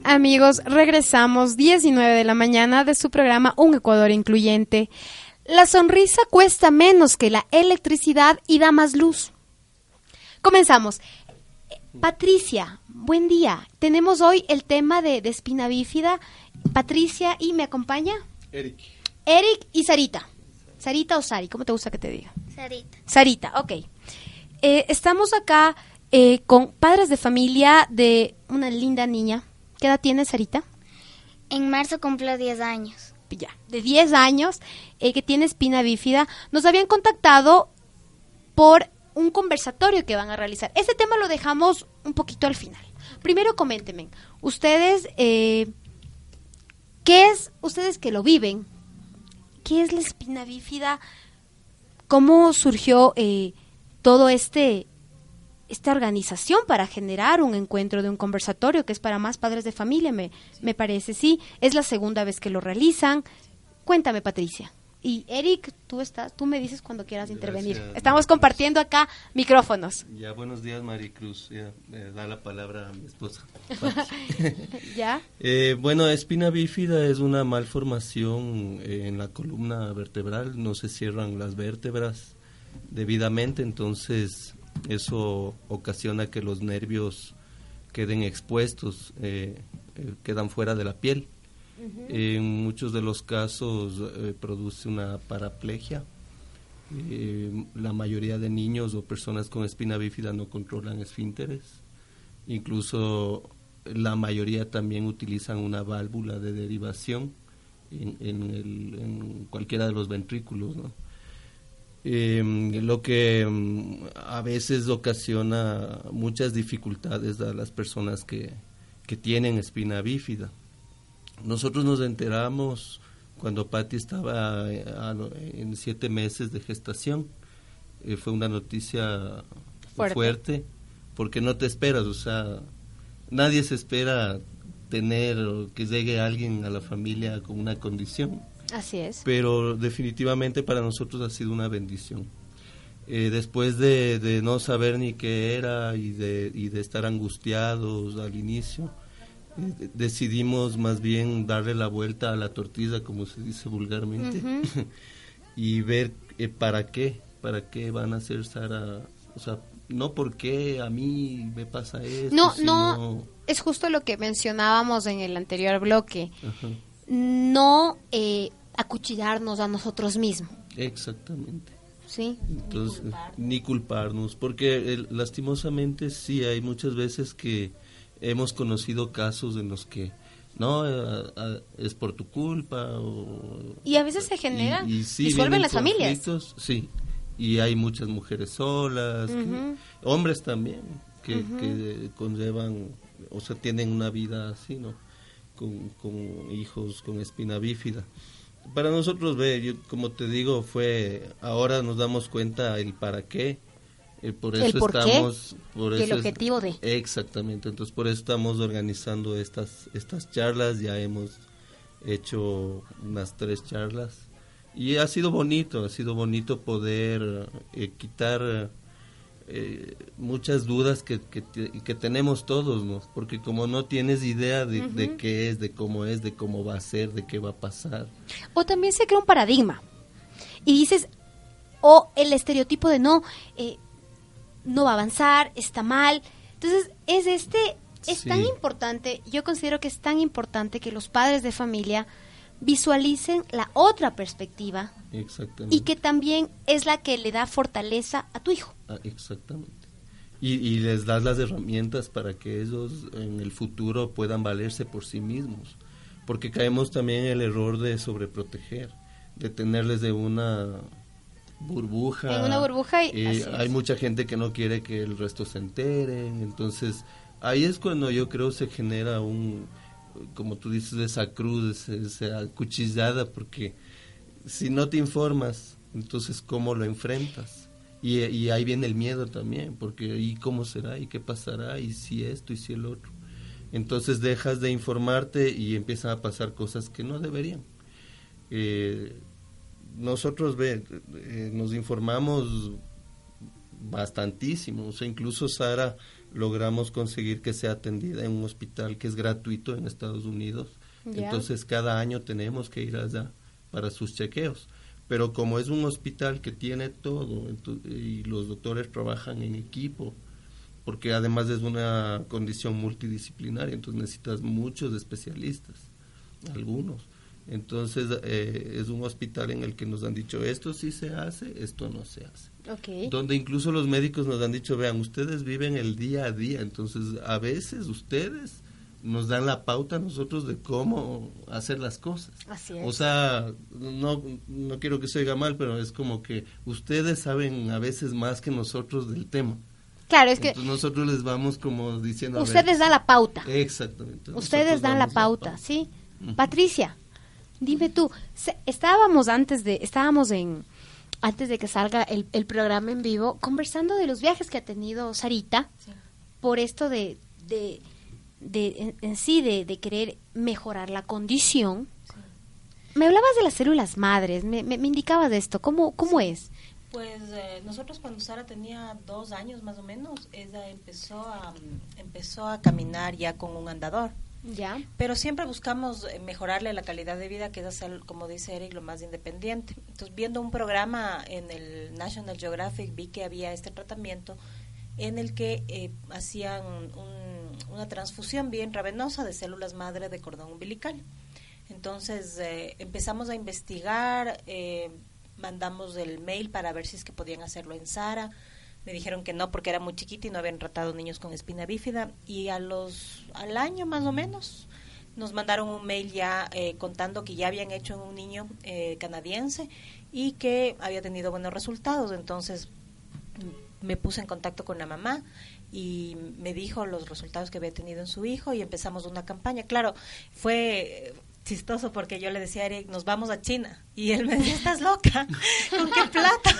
S4: Amigos, regresamos 19 de la mañana de su programa Un Ecuador Incluyente. La sonrisa cuesta menos que la electricidad y da más luz. Comenzamos. Patricia, buen día. Tenemos hoy el tema de, de espina bífida. Patricia, ¿y me acompaña?
S17: Eric.
S4: Eric y Sarita. Sarita o Sari, ¿cómo te gusta que te diga?
S6: Sarita.
S4: Sarita, ok. Eh, estamos acá eh, con padres de familia de una linda niña. ¿Qué edad tiene Sarita?
S6: En marzo cumplo 10 años.
S4: Ya, de 10 años, eh, que tiene espina bífida. Nos habían contactado por un conversatorio que van a realizar. Este tema lo dejamos un poquito al final. Primero coméntenme, ustedes, eh, ¿qué es, ustedes que lo viven, qué es la espina bífida? ¿Cómo surgió eh, todo este, esta organización para generar un encuentro de un conversatorio que es para más padres de familia, me, me parece, sí. Es la segunda vez que lo realizan. Cuéntame, Patricia. Y Eric, tú estás, tú me dices cuando quieras intervenir. Estamos compartiendo acá micrófonos.
S17: Ya, buenos días, Maricruz. Ya, me da la palabra a mi esposa.
S4: ¿Ya?
S17: Eh, bueno, espina bífida es una malformación eh, en la columna vertebral, no se cierran las vértebras debidamente, entonces eso ocasiona que los nervios queden expuestos, eh, eh, quedan fuera de la piel. En muchos de los casos eh, produce una paraplegia. Eh, la mayoría de niños o personas con espina bífida no controlan esfínteres. Incluso la mayoría también utilizan una válvula de derivación en, en el- en cualquiera de los ventrículos. ¿no? Eh, lo que mm, a veces ocasiona muchas dificultades a las personas que, que tienen espina bífida. Nosotros nos enteramos cuando Patti estaba eh, en siete meses de gestación. Eh, fue una noticia
S4: Fuerte.
S17: fuerte. porque no te esperas, o sea, nadie se espera tener o que llegue alguien a la familia con una condición
S4: Así es.
S17: pero definitivamente para nosotros ha sido una bendición. Eh, después de, de no saber ni qué era y de, y de estar angustiados al inicio, eh, de- decidimos más bien darle la vuelta a la tortilla, como se dice vulgarmente, y ver eh, para qué, para qué van a hacer Sara, o sea, no porque a mí me pasa esto,
S4: No,
S17: sino-
S4: no, es justo lo que mencionábamos en el anterior bloque.
S17: Ajá,
S4: No eh, acuchillarnos a nosotros mismos,
S17: exactamente.
S4: ¿sí?
S17: Entonces, ni culparnos, porque eh, lastimosamente sí hay muchas veces que hemos conocido casos en los que no eh, es por tu culpa o
S4: Y a veces se genera,
S17: y, y sí,
S4: disuelven las familias.
S17: sí y hay muchas mujeres solas que- hombres también que,
S4: Ujú.
S17: que conllevan o sea tienen una vida así no con, con hijos con espina bífida para nosotros ve yo como te digo fue ahora nos damos cuenta el para qué eh, por
S4: El
S17: eso
S4: por qué
S17: estamos por
S4: y el
S17: es-
S4: objetivo de.
S17: exactamente entonces por eso estamos organizando estas estas charlas ya hemos hecho unas tres charlas y ha sido bonito ha sido bonito poder eh, quitar eh, muchas dudas que, que, que tenemos todos, ¿no? Porque como no tienes idea de, qué es, de cómo es, de cómo va a ser, de qué va a pasar.
S4: O también se crea un paradigma. Y dices, o el estereotipo de no, eh, no va a avanzar, está mal. Entonces, es este, es
S17: Sí.
S4: tan importante, yo considero que es tan importante que los padres de familia visualicen la otra perspectiva
S17: Exactamente.
S4: y que también es la que le da fortaleza a tu hijo.
S17: Ah, exactamente. Y, y les das las herramientas para que ellos en el futuro puedan valerse por sí mismos. Porque caemos también en el error de sobreproteger, de tenerles de una burbuja.
S4: En una burbuja y-
S17: Eh, hay mucha gente que no quiere que el resto se entere. Entonces, ahí es cuando yo creo se genera un, como tú dices, esa cruz, esa, cuchillada, porque si no te informas, entonces ¿cómo lo enfrentas? Y, y ahí viene el miedo también, porque ¿y cómo será? ¿Y qué pasará? ¿Y si esto? ¿Y si el otro? Entonces dejas de informarte y empiezan a pasar cosas que no deberían. Eh, nosotros ve, eh, nos informamos bastantísimo. O sea, incluso Sara logramos conseguir que sea atendida en un hospital que es gratuito en Estados Unidos. Entonces cada año tenemos que ir allá para sus chequeos. Pero como es un hospital que tiene todo y los doctores trabajan en equipo, porque además es una condición multidisciplinaria, entonces necesitas muchos especialistas, algunos. Entonces eh, es un hospital en el que nos han dicho esto sí se hace, esto no se hace.
S4: Ok.
S17: Donde incluso los médicos nos han dicho, vean, ustedes viven el día a día, entonces a veces ustedes nos dan la pauta a nosotros de cómo hacer las cosas.
S4: Así es.
S17: O sea, no, no quiero que se oiga mal, pero es como que ustedes saben a veces más que nosotros del tema.
S4: Claro, es que
S17: Entonces nosotros les vamos como diciendo...
S4: ustedes dan la pauta.
S17: Exactamente.
S4: Ustedes dan la
S17: damos
S4: pauta, ¿sí? Patricia, dime tú, estábamos antes de, estábamos en, antes de que salga el, el programa en vivo, conversando de los viajes que ha tenido Sarita por esto de, de, de en, en sí, de, de querer mejorar la condición. Me hablabas de las células madres, me, me, me indicabas de esto, ¿cómo, cómo es?
S18: Pues eh, nosotros cuando Sara tenía dos años más o menos, ella empezó a, empezó a caminar ya con un andador.
S4: Ya.
S18: Pero siempre buscamos eh, mejorarle la calidad de vida, que es hacer, como dice Eric, lo más independiente. Entonces, viendo un programa en el National Geographic, vi que había este tratamiento en el que eh, hacían un- una transfusión bien intravenosa de células madre de cordón umbilical. Entonces eh, empezamos a investigar, eh, mandamos el mail para ver si es que podían hacerlo en Sara. Me dijeron que no porque era muy chiquita y no habían tratado niños con espina bífida. Y a los, al año más o menos nos mandaron un mail ya eh, contando que ya habían hecho en un niño eh, canadiense y que había tenido buenos resultados. Entonces me puse en contacto con la mamá y me dijo los resultados que había tenido en su hijo y empezamos una campaña. Claro, fue chistoso porque yo le decía a Eric, nos vamos a China. Y él me decía, estás loca, ¿con qué plata?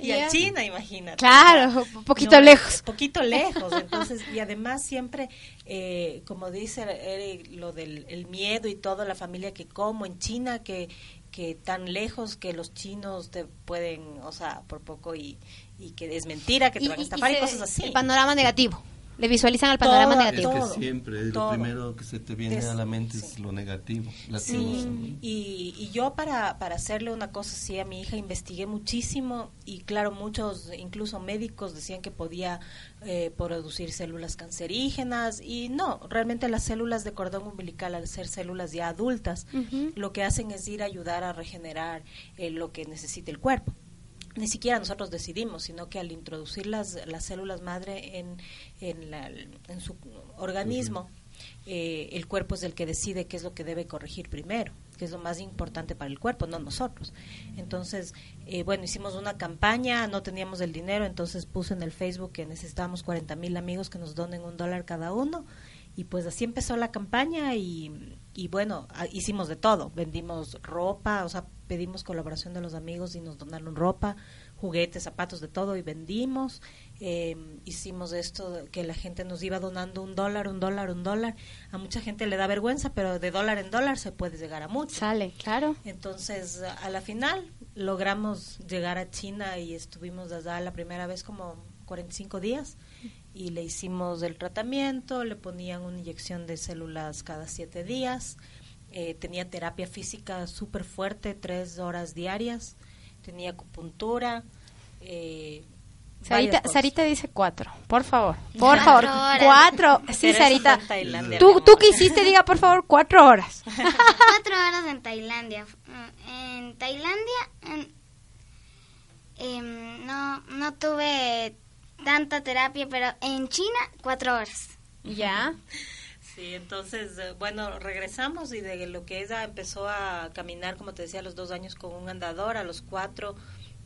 S18: Y a China, imagínate.
S4: Claro, un poquito lejos.
S18: Poquito lejos. Entonces, y además siempre, eh, como dice Eric, lo del el miedo y todo, la familia que como en China, que que tan lejos que los chinos te pueden, o sea, por poco y, y que es mentira, que te
S4: Y-
S18: van a estafar y,
S4: y
S18: cosas así.
S4: El panorama negativo. Le visualizan el panorama
S18: Todo,
S4: negativo.
S17: Es que siempre,
S18: todo.
S17: lo primero que se te viene
S18: Es-
S17: a la mente es lo negativo.
S18: Sí, y, y yo para, para hacerle una cosa así a mi hija investigué muchísimo y claro, muchos, incluso médicos decían que podía eh, producir células cancerígenas y no, realmente las células de cordón umbilical al ser células ya adultas, lo que hacen es ir a ayudar a regenerar eh, lo que necesita el cuerpo. Ni siquiera nosotros decidimos, sino que al introducir las, las células madre en, en, la- en su organismo, eh, el cuerpo es el que decide qué es lo que debe corregir primero, que es lo más importante para el cuerpo, no nosotros. Entonces, eh, bueno, hicimos una campaña, no teníamos el dinero, entonces puse en el Facebook que necesitábamos 40 mil amigos que nos donen un dólar cada uno. Y pues así empezó la campaña y, y bueno, hicimos de todo. Vendimos ropa, o sea, pedimos colaboración de los amigos y nos donaron ropa, juguetes, zapatos, de todo y vendimos. Eh, hicimos esto que la gente nos iba donando un dólar, un dólar, un dólar. A mucha gente le da vergüenza, pero de dólar en dólar se puede llegar a mucho.
S4: Sale, claro.
S18: Entonces, a la final logramos llegar a China y estuvimos allá la primera vez como 45 días y le hicimos el tratamiento, le ponían una inyección de células cada siete días, eh, tenía terapia física súper fuerte, tres horas diarias, tenía acupuntura. Eh,
S4: Sarita. Sarita dice cuatro, por favor, por
S18: Cuatro
S4: favor,
S18: horas.
S4: cuatro. Sí,
S18: Pero
S4: Sarita. Tú, tú que hiciste, diga por favor, cuatro horas.
S6: Cuatro horas en Tailandia. Mm, En Tailandia en- em, no, no tuve tanta terapia, pero en China cuatro horas.
S4: Ya.
S18: Sí, entonces, eh, bueno, regresamos y de lo que ella empezó a caminar, como te decía, a los dos años con un andador, a los cuatro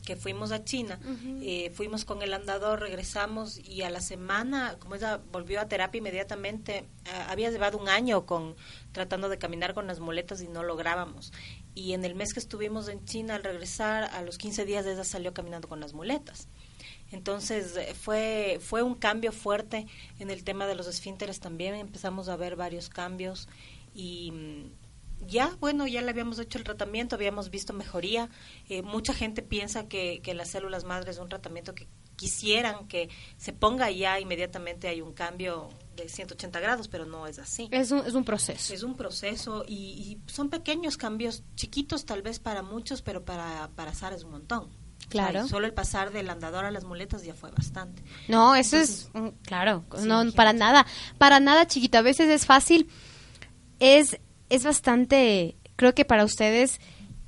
S18: que fuimos a China, eh, fuimos con el andador, regresamos y a la semana, como ella volvió a terapia inmediatamente, eh, había llevado un año con tratando de caminar con las muletas y no lográbamos. Y en el mes que estuvimos en China, al regresar, a los 15 días ella salió caminando con las muletas. Entonces eh, fue, fue un cambio fuerte en el tema de los esfínteres también, empezamos a ver varios cambios y mm, ya, bueno, ya le habíamos hecho el tratamiento, habíamos visto mejoría. Eh, mucha gente piensa que, que las células madres es un tratamiento que quisieran que se ponga ya inmediatamente hay un cambio de 180 grados, pero no es así.
S4: Es un, es un proceso.
S18: Es un proceso y, y son pequeños cambios, chiquitos tal vez para muchos, pero para, para Sara es un montón.
S4: Claro.
S18: O sea, solo el pasar del andador a las muletas ya fue bastante.
S4: No, eso es, claro, no, para nada, para nada, chiquita. A veces es fácil, es, es bastante, creo que para ustedes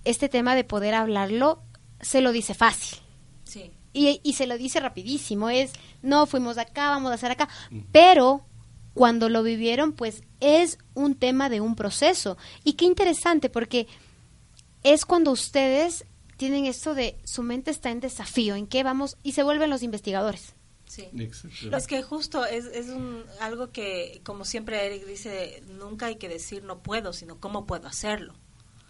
S4: este tema de poder hablarlo se lo dice fácil.
S18: Sí.
S4: Y, y se lo dice rapidísimo, es, no, fuimos acá, vamos a hacer acá, pero cuando lo vivieron, pues es un tema de un proceso. Y qué interesante, porque es cuando ustedes tienen esto de su mente está en desafío, en qué vamos, y se vuelven los investigadores.
S18: Sí. Es que justo es, es un, algo que, como siempre Eric dice, nunca hay que decir no puedo, sino cómo puedo hacerlo.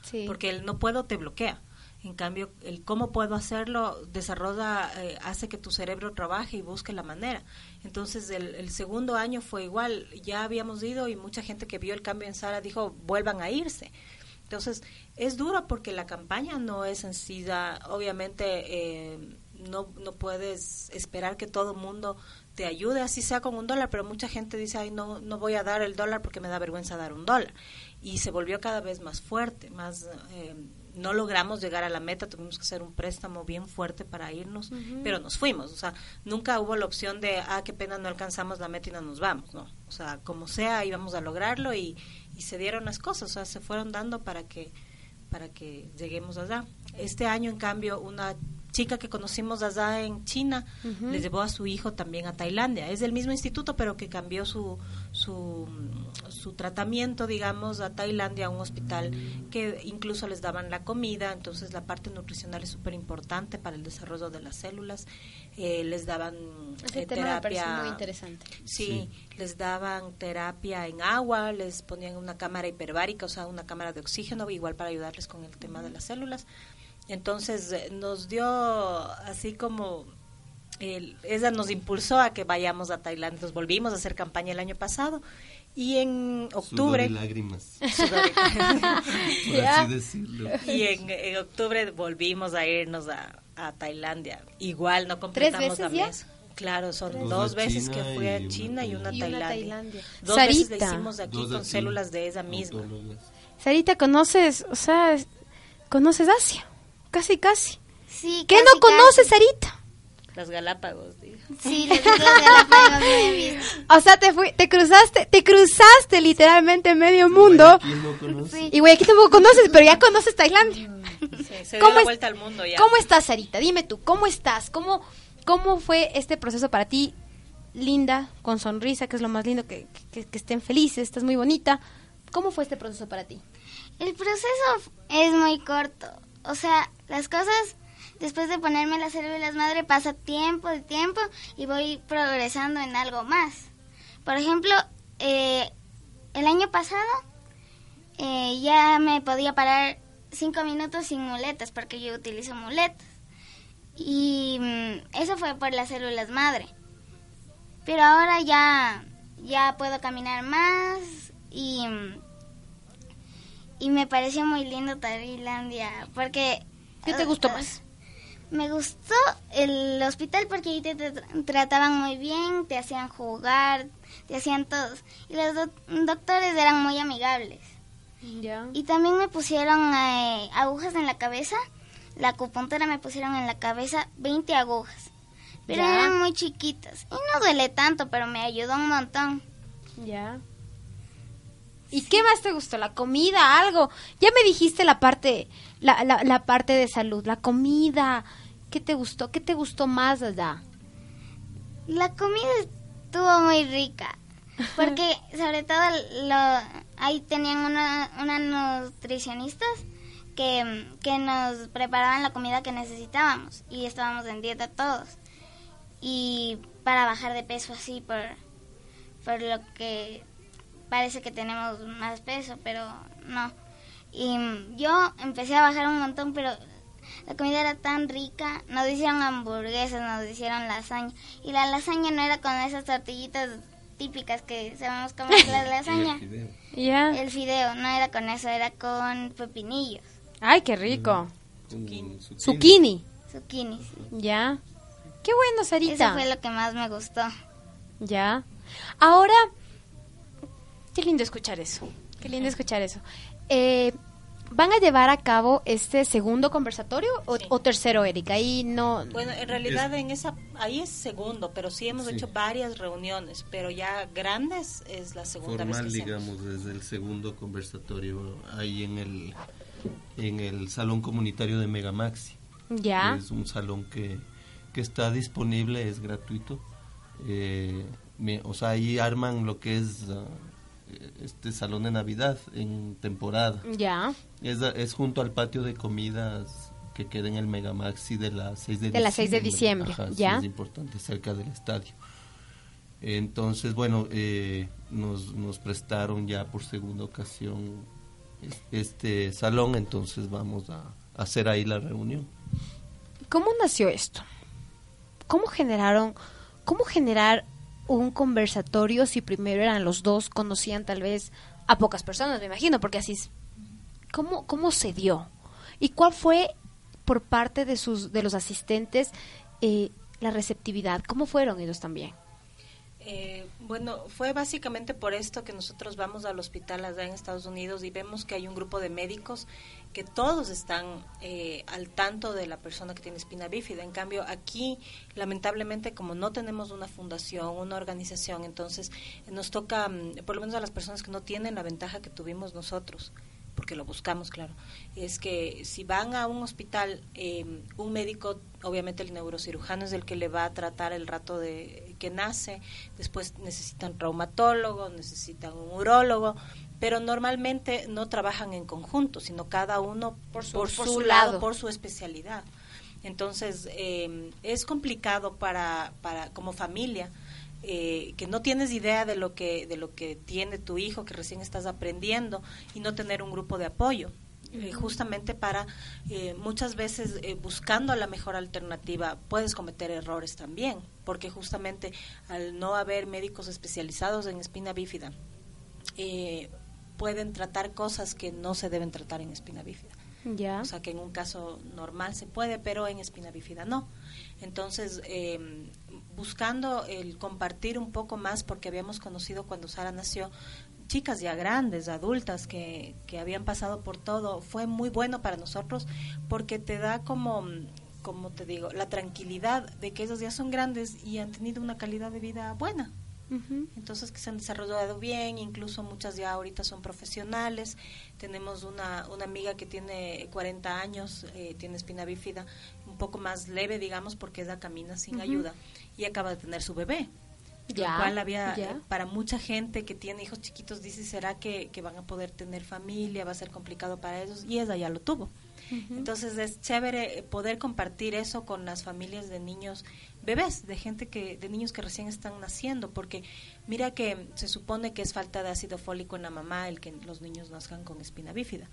S4: Sí.
S18: Porque el no puedo te bloquea. En cambio, el cómo puedo hacerlo desarrolla, eh, hace que tu cerebro trabaje y busque la manera. Entonces, el, el segundo año fue igual. Ya habíamos ido y mucha gente que vio el cambio en Sara dijo, vuelvan a irse. Entonces, es duro porque la campaña no es sencilla. Obviamente, eh, no, no puedes esperar que todo el mundo te ayude, así sea con un dólar, pero mucha gente dice, ay, no, no voy a dar el dólar porque me da vergüenza dar un dólar. Y se volvió cada vez más fuerte, más... Eh, no logramos llegar a la meta, tuvimos que hacer un préstamo bien fuerte para irnos, pero nos fuimos, o sea, nunca hubo la opción de, ah, qué pena no alcanzamos la meta y no nos vamos, no, o sea, como sea íbamos a lograrlo y, y se dieron las cosas, o sea, se fueron dando para que, para que lleguemos allá. Este año, en cambio, una chica que conocimos allá en China
S4: Ujú.
S18: le llevó a su hijo también a Tailandia. Es del mismo instituto, pero que cambió su, su, su tratamiento, digamos, a Tailandia, a un hospital que incluso les daban la comida. Entonces, la parte nutricional es súper importante para el desarrollo de las células. Eh, les daban
S4: Ese
S18: eh,
S4: tema me parece
S18: terapia.
S4: muy interesante.
S18: Sí, les daban terapia en agua, les ponían una cámara hiperbárica, o sea, una cámara de oxígeno, igual para ayudarles con el tema de las células. Entonces eh, nos dio así como, el, ella nos impulsó a que vayamos a Tailandia, entonces volvimos a hacer campaña el año pasado y en octubre...
S17: Sudor y lágrimas.
S18: Sudor y-
S17: Por así decirlo.
S18: Y en, en octubre volvimos a irnos a, a Tailandia. Igual no completamos
S4: veces
S18: la
S4: ya?
S18: mesa. Claro, son
S17: Dos
S18: veces
S17: China
S18: que fui a China y una
S4: Y una
S18: Tailandia.
S4: Tailandia.
S18: Dos veces la hicimos aquí
S17: Dos
S18: con
S17: aquí,
S18: células de esa misma.
S4: Sarita, conoces, o sea, es- conoces Asia, casi, casi.
S6: Sí,
S4: ¿Qué
S6: casi,
S4: no conoces, Sarita?
S18: Las Galápagos.
S6: Sí, los hijos de la.
S4: O sea, te fui, te cruzaste, te cruzaste literalmente medio mundo. Y Guayaquil tampoco conoces, pero ya conoces Tailandia.
S18: Sí, se dio
S4: ¿Cómo
S18: la vuelta al mundo ya.
S4: ¿Cómo estás, Sarita? Dime tú, ¿cómo estás? ¿Cómo, cómo fue este proceso para ti? Linda, con sonrisa, que es lo más lindo, que, que, que estén felices, estás muy bonita. ¿Cómo fue este proceso para ti?
S6: El proceso es muy corto. O sea, las cosas, después de ponerme las células madre, pasa tiempo y tiempo y voy progresando en algo más. Por ejemplo, eh, el año pasado eh, ya me podía parar cinco minutos sin muletas porque yo utilizo muletas. Y mm, eso fue por las células madre. Pero ahora ya, ya puedo caminar más y... y me pareció muy lindo Tailandia porque
S4: ¿Qué te gustó más?
S6: Me gustó el hospital porque ahí te, te tra- trataban muy bien, te hacían jugar, te hacían todos. Y los doc- doctores eran muy amigables.
S4: Ya.
S6: Y también me pusieron eh, agujas en la cabeza. La acupuntura me pusieron en la cabeza 20 agujas. Pero eran muy chiquitas. Y no duele tanto, pero me ayudó un montón.
S4: Ya. ¿Y qué más te gustó? ¿La comida? ¿Algo? Ya me dijiste la parte, la, la, la parte de salud, la comida. ¿Qué te gustó? ¿Qué te gustó más allá?
S6: La comida estuvo muy rica. Porque sobre todo lo, ahí tenían una, nutricionistas que, que nos preparaban la comida que necesitábamos. Y estábamos en dieta todos. Y para bajar de peso así por, por lo que parece que tenemos más peso, pero no. Y yo empecé a bajar un montón, pero la comida era tan rica. Nos hicieron hamburguesas, nos hicieron lasaña. Y la lasaña no era con esas tortillitas típicas que sabemos comer la lasaña.
S4: Ya.
S6: El fideo, no era con eso, era con pepinillos.
S4: Ay, qué rico.
S17: Zucchini.
S4: Zucchini.
S6: Zucchini, sí.
S4: Ya. Qué bueno, Sarita.
S6: Eso fue lo que más me gustó.
S4: Ya. Ahora, qué lindo escuchar eso. Qué lindo escuchar eso. Eh, ¿Van a llevar a cabo este segundo conversatorio o, o tercero, Erika? Ahí no...
S18: Bueno, en realidad en esa ahí es segundo, pero sí hemos
S17: Sí.
S18: hecho varias reuniones, pero ya grandes es la segunda vez
S17: formal,
S18: hacemos.
S17: digamos, desde el segundo conversatorio ahí en el en el salón comunitario de Megamaxi.
S4: Ya.
S17: Es un salón que, que está disponible, es gratuito. Eh, me- o sea, ahí arman lo que es ah, este salón de Navidad en temporada.
S4: Ya.
S17: Es, es junto al patio de comidas que queda en el Megamaxi de las 6 de
S4: De las 6 de diciembre,
S17: Ajá,
S4: ya.
S17: es importante, cerca del estadio. Entonces, bueno, eh, nos, nos prestaron ya por segunda ocasión es- este salón, entonces vamos a hacer ahí la reunión.
S4: ¿Cómo nació esto? ¿Cómo generaron, cómo generar un conversatorio si primero eran los dos, conocían tal vez a pocas personas, me imagino, porque así. ¿Cómo, cómo se dio? ¿Y cuál fue por parte de sus, de los asistentes eh, la receptividad? ¿Cómo fueron ellos también?
S18: Eh, bueno, fue básicamente por esto que nosotros vamos al hospital allá en Estados Unidos y vemos que hay un grupo de médicos que todos están eh, al tanto de la persona que tiene espina bífida. En cambio, aquí, lamentablemente, como no tenemos una fundación, una organización, entonces nos toca, mm, por lo menos a las personas que no tienen la ventaja que tuvimos nosotros, porque lo buscamos, claro, es que si van a un hospital, eh, un médico, obviamente el neurocirujano es el que le va a tratar el rato de que nace, después necesitan traumatólogo, necesitan un urólogo, pero normalmente no trabajan en conjunto, sino cada uno por su,
S4: por su lado.
S18: por su especialidad. Entonces, eh, es complicado para, para como familia eh, que no tienes idea de lo que de lo que tiene tu hijo que recién estás aprendiendo y no tener un grupo de apoyo eh, justamente para eh, muchas veces eh, buscando la mejor alternativa puedes cometer errores también porque justamente al no haber médicos especializados en espina bífida eh, pueden tratar cosas que no se deben tratar en espina bífida
S4: Ya.
S18: o sea que en un caso normal se puede, pero en espina bífida no. Entonces, eh, buscando el compartir un poco más, porque habíamos conocido cuando Sara nació, chicas ya grandes, adultas, que, que habían pasado por todo, fue muy bueno para nosotros porque te da como, como te digo, la tranquilidad de que ellos ya son grandes y han tenido una calidad de vida buena. Entonces que se han desarrollado bien, incluso muchas ya ahorita son profesionales. Tenemos una, una amiga que tiene 40 años, eh, tiene espina bífida, poco más leve, digamos, porque ella camina sin ayuda y acaba de tener su bebé.
S4: Ya,
S18: Lo cual había,
S4: ya.
S18: eh, para mucha gente que tiene hijos chiquitos, dice, ¿será que, que van a poder tener familia? ¿Va a ser complicado para ellos? Y ella ya lo tuvo. Entonces es chévere eh, poder compartir eso con las familias de niños bebés, de gente que de niños que recién están naciendo, porque mira que se supone que es falta de ácido fólico en la mamá el que los niños nazcan con espina bífida,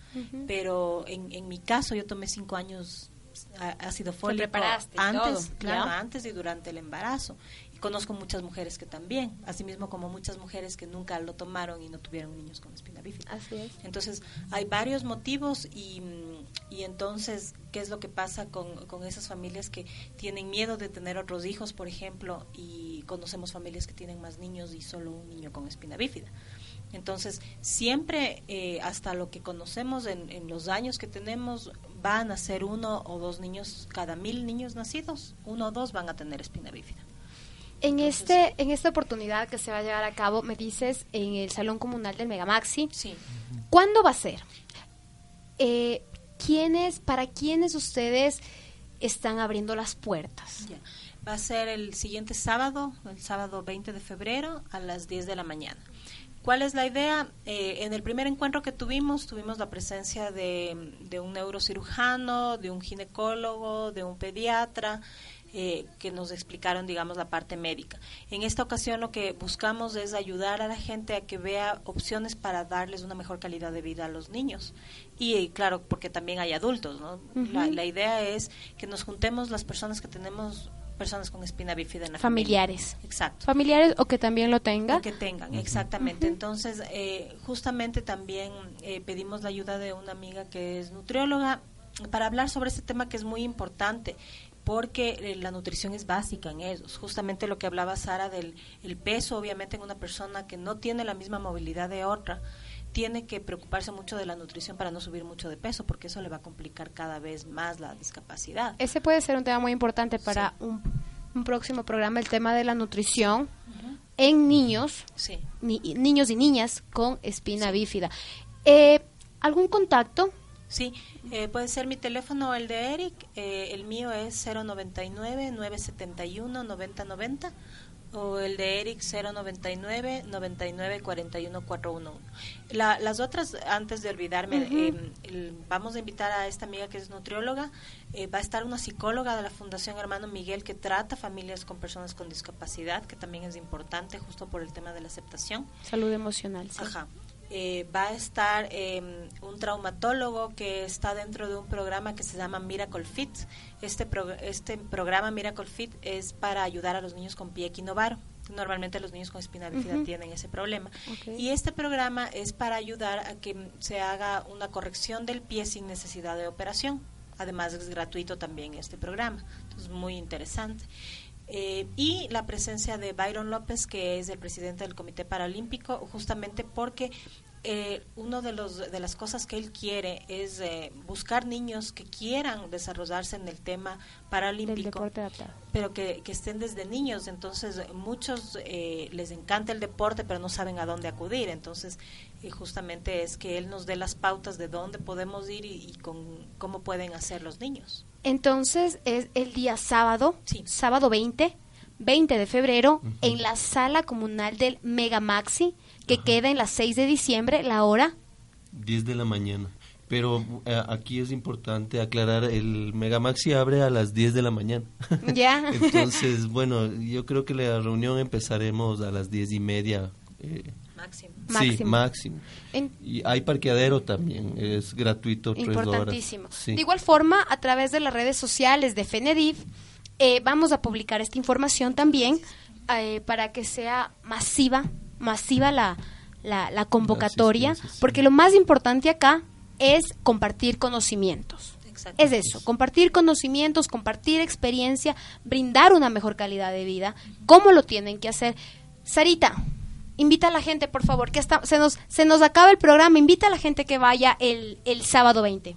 S18: pero en, en mi caso yo tomé cinco años ácido
S4: Te
S18: fólico antes, claro,
S4: ¿ya?
S18: antes y durante el embarazo. Y conozco muchas mujeres que también, asimismo como muchas mujeres que nunca lo tomaron y no tuvieron niños con espina bífida.
S4: Así es.
S18: Entonces, hay varios motivos y, y entonces, ¿qué es lo que pasa con, con esas familias que tienen miedo de tener otros hijos, por ejemplo, y conocemos familias que tienen más niños y solo un niño con espina bífida? Entonces, siempre, eh, hasta lo que conocemos en, en los años que tenemos, van a ser uno o dos niños, cada mil niños nacidos, uno o dos van a tener espina bífida.
S4: En este, en esta oportunidad que se va a llevar a cabo, me dices en el salón comunal del Megamaxi.
S18: Sí.
S4: ¿Cuándo va a ser? Eh, ¿Quiénes, para quiénes ustedes están abriendo las puertas?
S18: Va a ser el siguiente sábado, el sábado 20 de febrero a las 10 de la mañana. ¿Cuál es la idea? Eh, en el primer encuentro que tuvimos, tuvimos la presencia de, de un neurocirujano, de un ginecólogo, de un pediatra, eh, que nos explicaron, digamos, la parte médica. En esta ocasión lo que buscamos es ayudar a la gente a que vea opciones para darles una mejor calidad de vida a los niños. Y eh, claro, porque también hay adultos, ¿no? La idea es que nos juntemos las personas que tenemos personas con espina bífida en la
S4: Familiares.
S18: familia. Exacto.
S4: Familiares o que también lo tenga.
S18: O que tengan, exactamente. Entonces, eh, justamente también eh, pedimos la ayuda de una amiga que es nutrióloga para hablar sobre este tema que es muy importante. porque eh, la nutrición es básica en ellos. Justamente lo que hablaba Sara del el peso, obviamente en una persona que no tiene la misma movilidad de otra, tiene que preocuparse mucho de la nutrición para no subir mucho de peso, porque eso le va a complicar cada vez más la discapacidad.
S4: Ese puede ser un tema muy importante para un, un próximo programa, el tema de la nutrición en niños,
S18: Sí.
S4: ni- niños y niñas con espina bífida. Eh, ¿Algún contacto?
S18: Sí, eh, puede ser mi teléfono o el de Eric. eh, el mío es 099-971-9090 o el de Eric 099-9941-411. La, las otras, antes de olvidarme,
S4: Ujú.
S18: eh, el- vamos a invitar a esta amiga que es nutrióloga. eh, va a estar una psicóloga de la Fundación Hermano Miguel que trata familias con personas con discapacidad, que también es importante justo por el tema de la aceptación.
S4: Salud emocional. sí.
S18: Ajá. Eh, va a estar eh, un traumatólogo que está dentro de un programa que se llama Miracle Fit. Este, pro- este programa Miracle Fit es para ayudar a los niños con pie equinovaro. Normalmente los niños con espina bífida
S4: Ujú.
S18: tienen ese problema. Y este programa es para ayudar a que se haga una corrección del pie sin necesidad de operación. Además es gratuito también este programa. Entonces muy interesante. Eh, y la presencia de Byron López, que es el presidente del Comité Paralímpico, justamente porque eh, uno de los de las cosas que él quiere es eh, buscar niños que quieran desarrollarse en el tema paralímpico, pero que, que estén desde niños. Entonces, muchos eh, les encanta el deporte, pero no saben a dónde acudir. Entonces, eh, justamente es que él nos dé las pautas de dónde podemos ir y, y con cómo pueden hacer los niños.
S4: Entonces es el día sábado, sábado 20, 20 de febrero, en la sala comunal del Mega Maxi, que queda en las 6 de diciembre, la hora.
S17: 10 de la mañana. Pero eh, aquí es importante aclarar, el Megamaxi abre a las 10 de la mañana.
S4: Ya.
S17: Entonces, bueno, yo creo que la reunión empezaremos a las 10 y media. eh,
S18: Máximo.
S17: Sí,
S4: Máximo. En-
S17: Y hay parqueadero también, es gratuito, tres horas.
S4: Importantísimo.
S17: Sí.
S4: De igual forma, a través de las redes sociales de FENEDIF, eh, vamos a publicar esta información también eh, para que sea masiva, masiva la, la, la convocatoria, porque lo más importante acá es compartir conocimientos. Es eso, compartir conocimientos, compartir experiencia, brindar una mejor calidad de vida, cómo lo tienen que hacer. Sarita, invita a la gente, por favor, que se, nos, se nos acaba el programa, invita a la gente que vaya el, el sábado 20.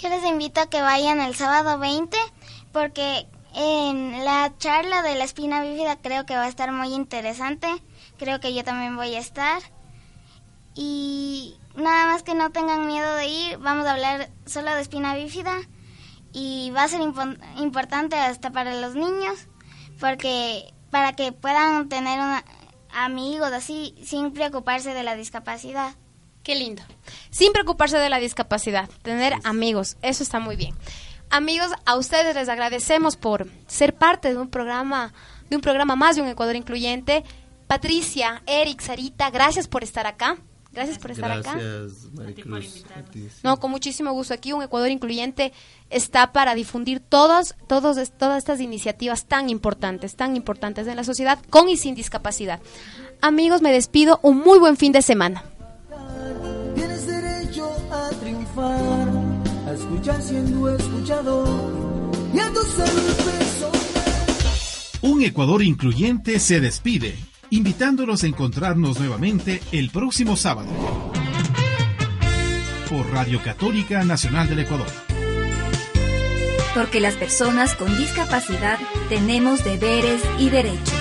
S6: Yo les invito a que vayan el sábado 20 porque en la charla de la espina bífida creo que va a estar muy interesante. Creo que yo también voy a estar. Y nada más que no tengan miedo de ir, vamos a hablar solo de espina bífida y va a ser impo- importante hasta para los niños porque para que puedan tener una- amigos así sin preocuparse de la discapacidad.
S4: Qué lindo. Sin preocuparse de la discapacidad, tener amigos, eso está muy bien. Amigos, a ustedes les agradecemos por ser parte de un programa, de un programa más de un Ecuador incluyente. Patricia, Eric, Sarita, gracias por estar acá. Gracias por estar acá.
S17: Gracias, Maricruz.
S4: No, con muchísimo gusto. Aquí un Ecuador incluyente está para difundir todas, todos, todas estas iniciativas tan importantes, tan importantes en la sociedad, con y sin discapacidad. Amigos, me despido. Un muy buen fin de semana.
S5: Tienes derecho a triunfar, a escuchar siendo escuchado y a peso.
S3: Un Ecuador incluyente se despide, invitándolos a encontrarnos nuevamente el próximo sábado por Radio Católica Nacional del Ecuador.
S2: Porque las personas con discapacidad tenemos deberes y derechos.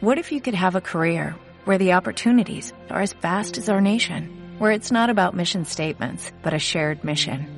S19: What if you could have a career where the opportunities are as vast as our nation, where it's not about mission statements, but a shared mission?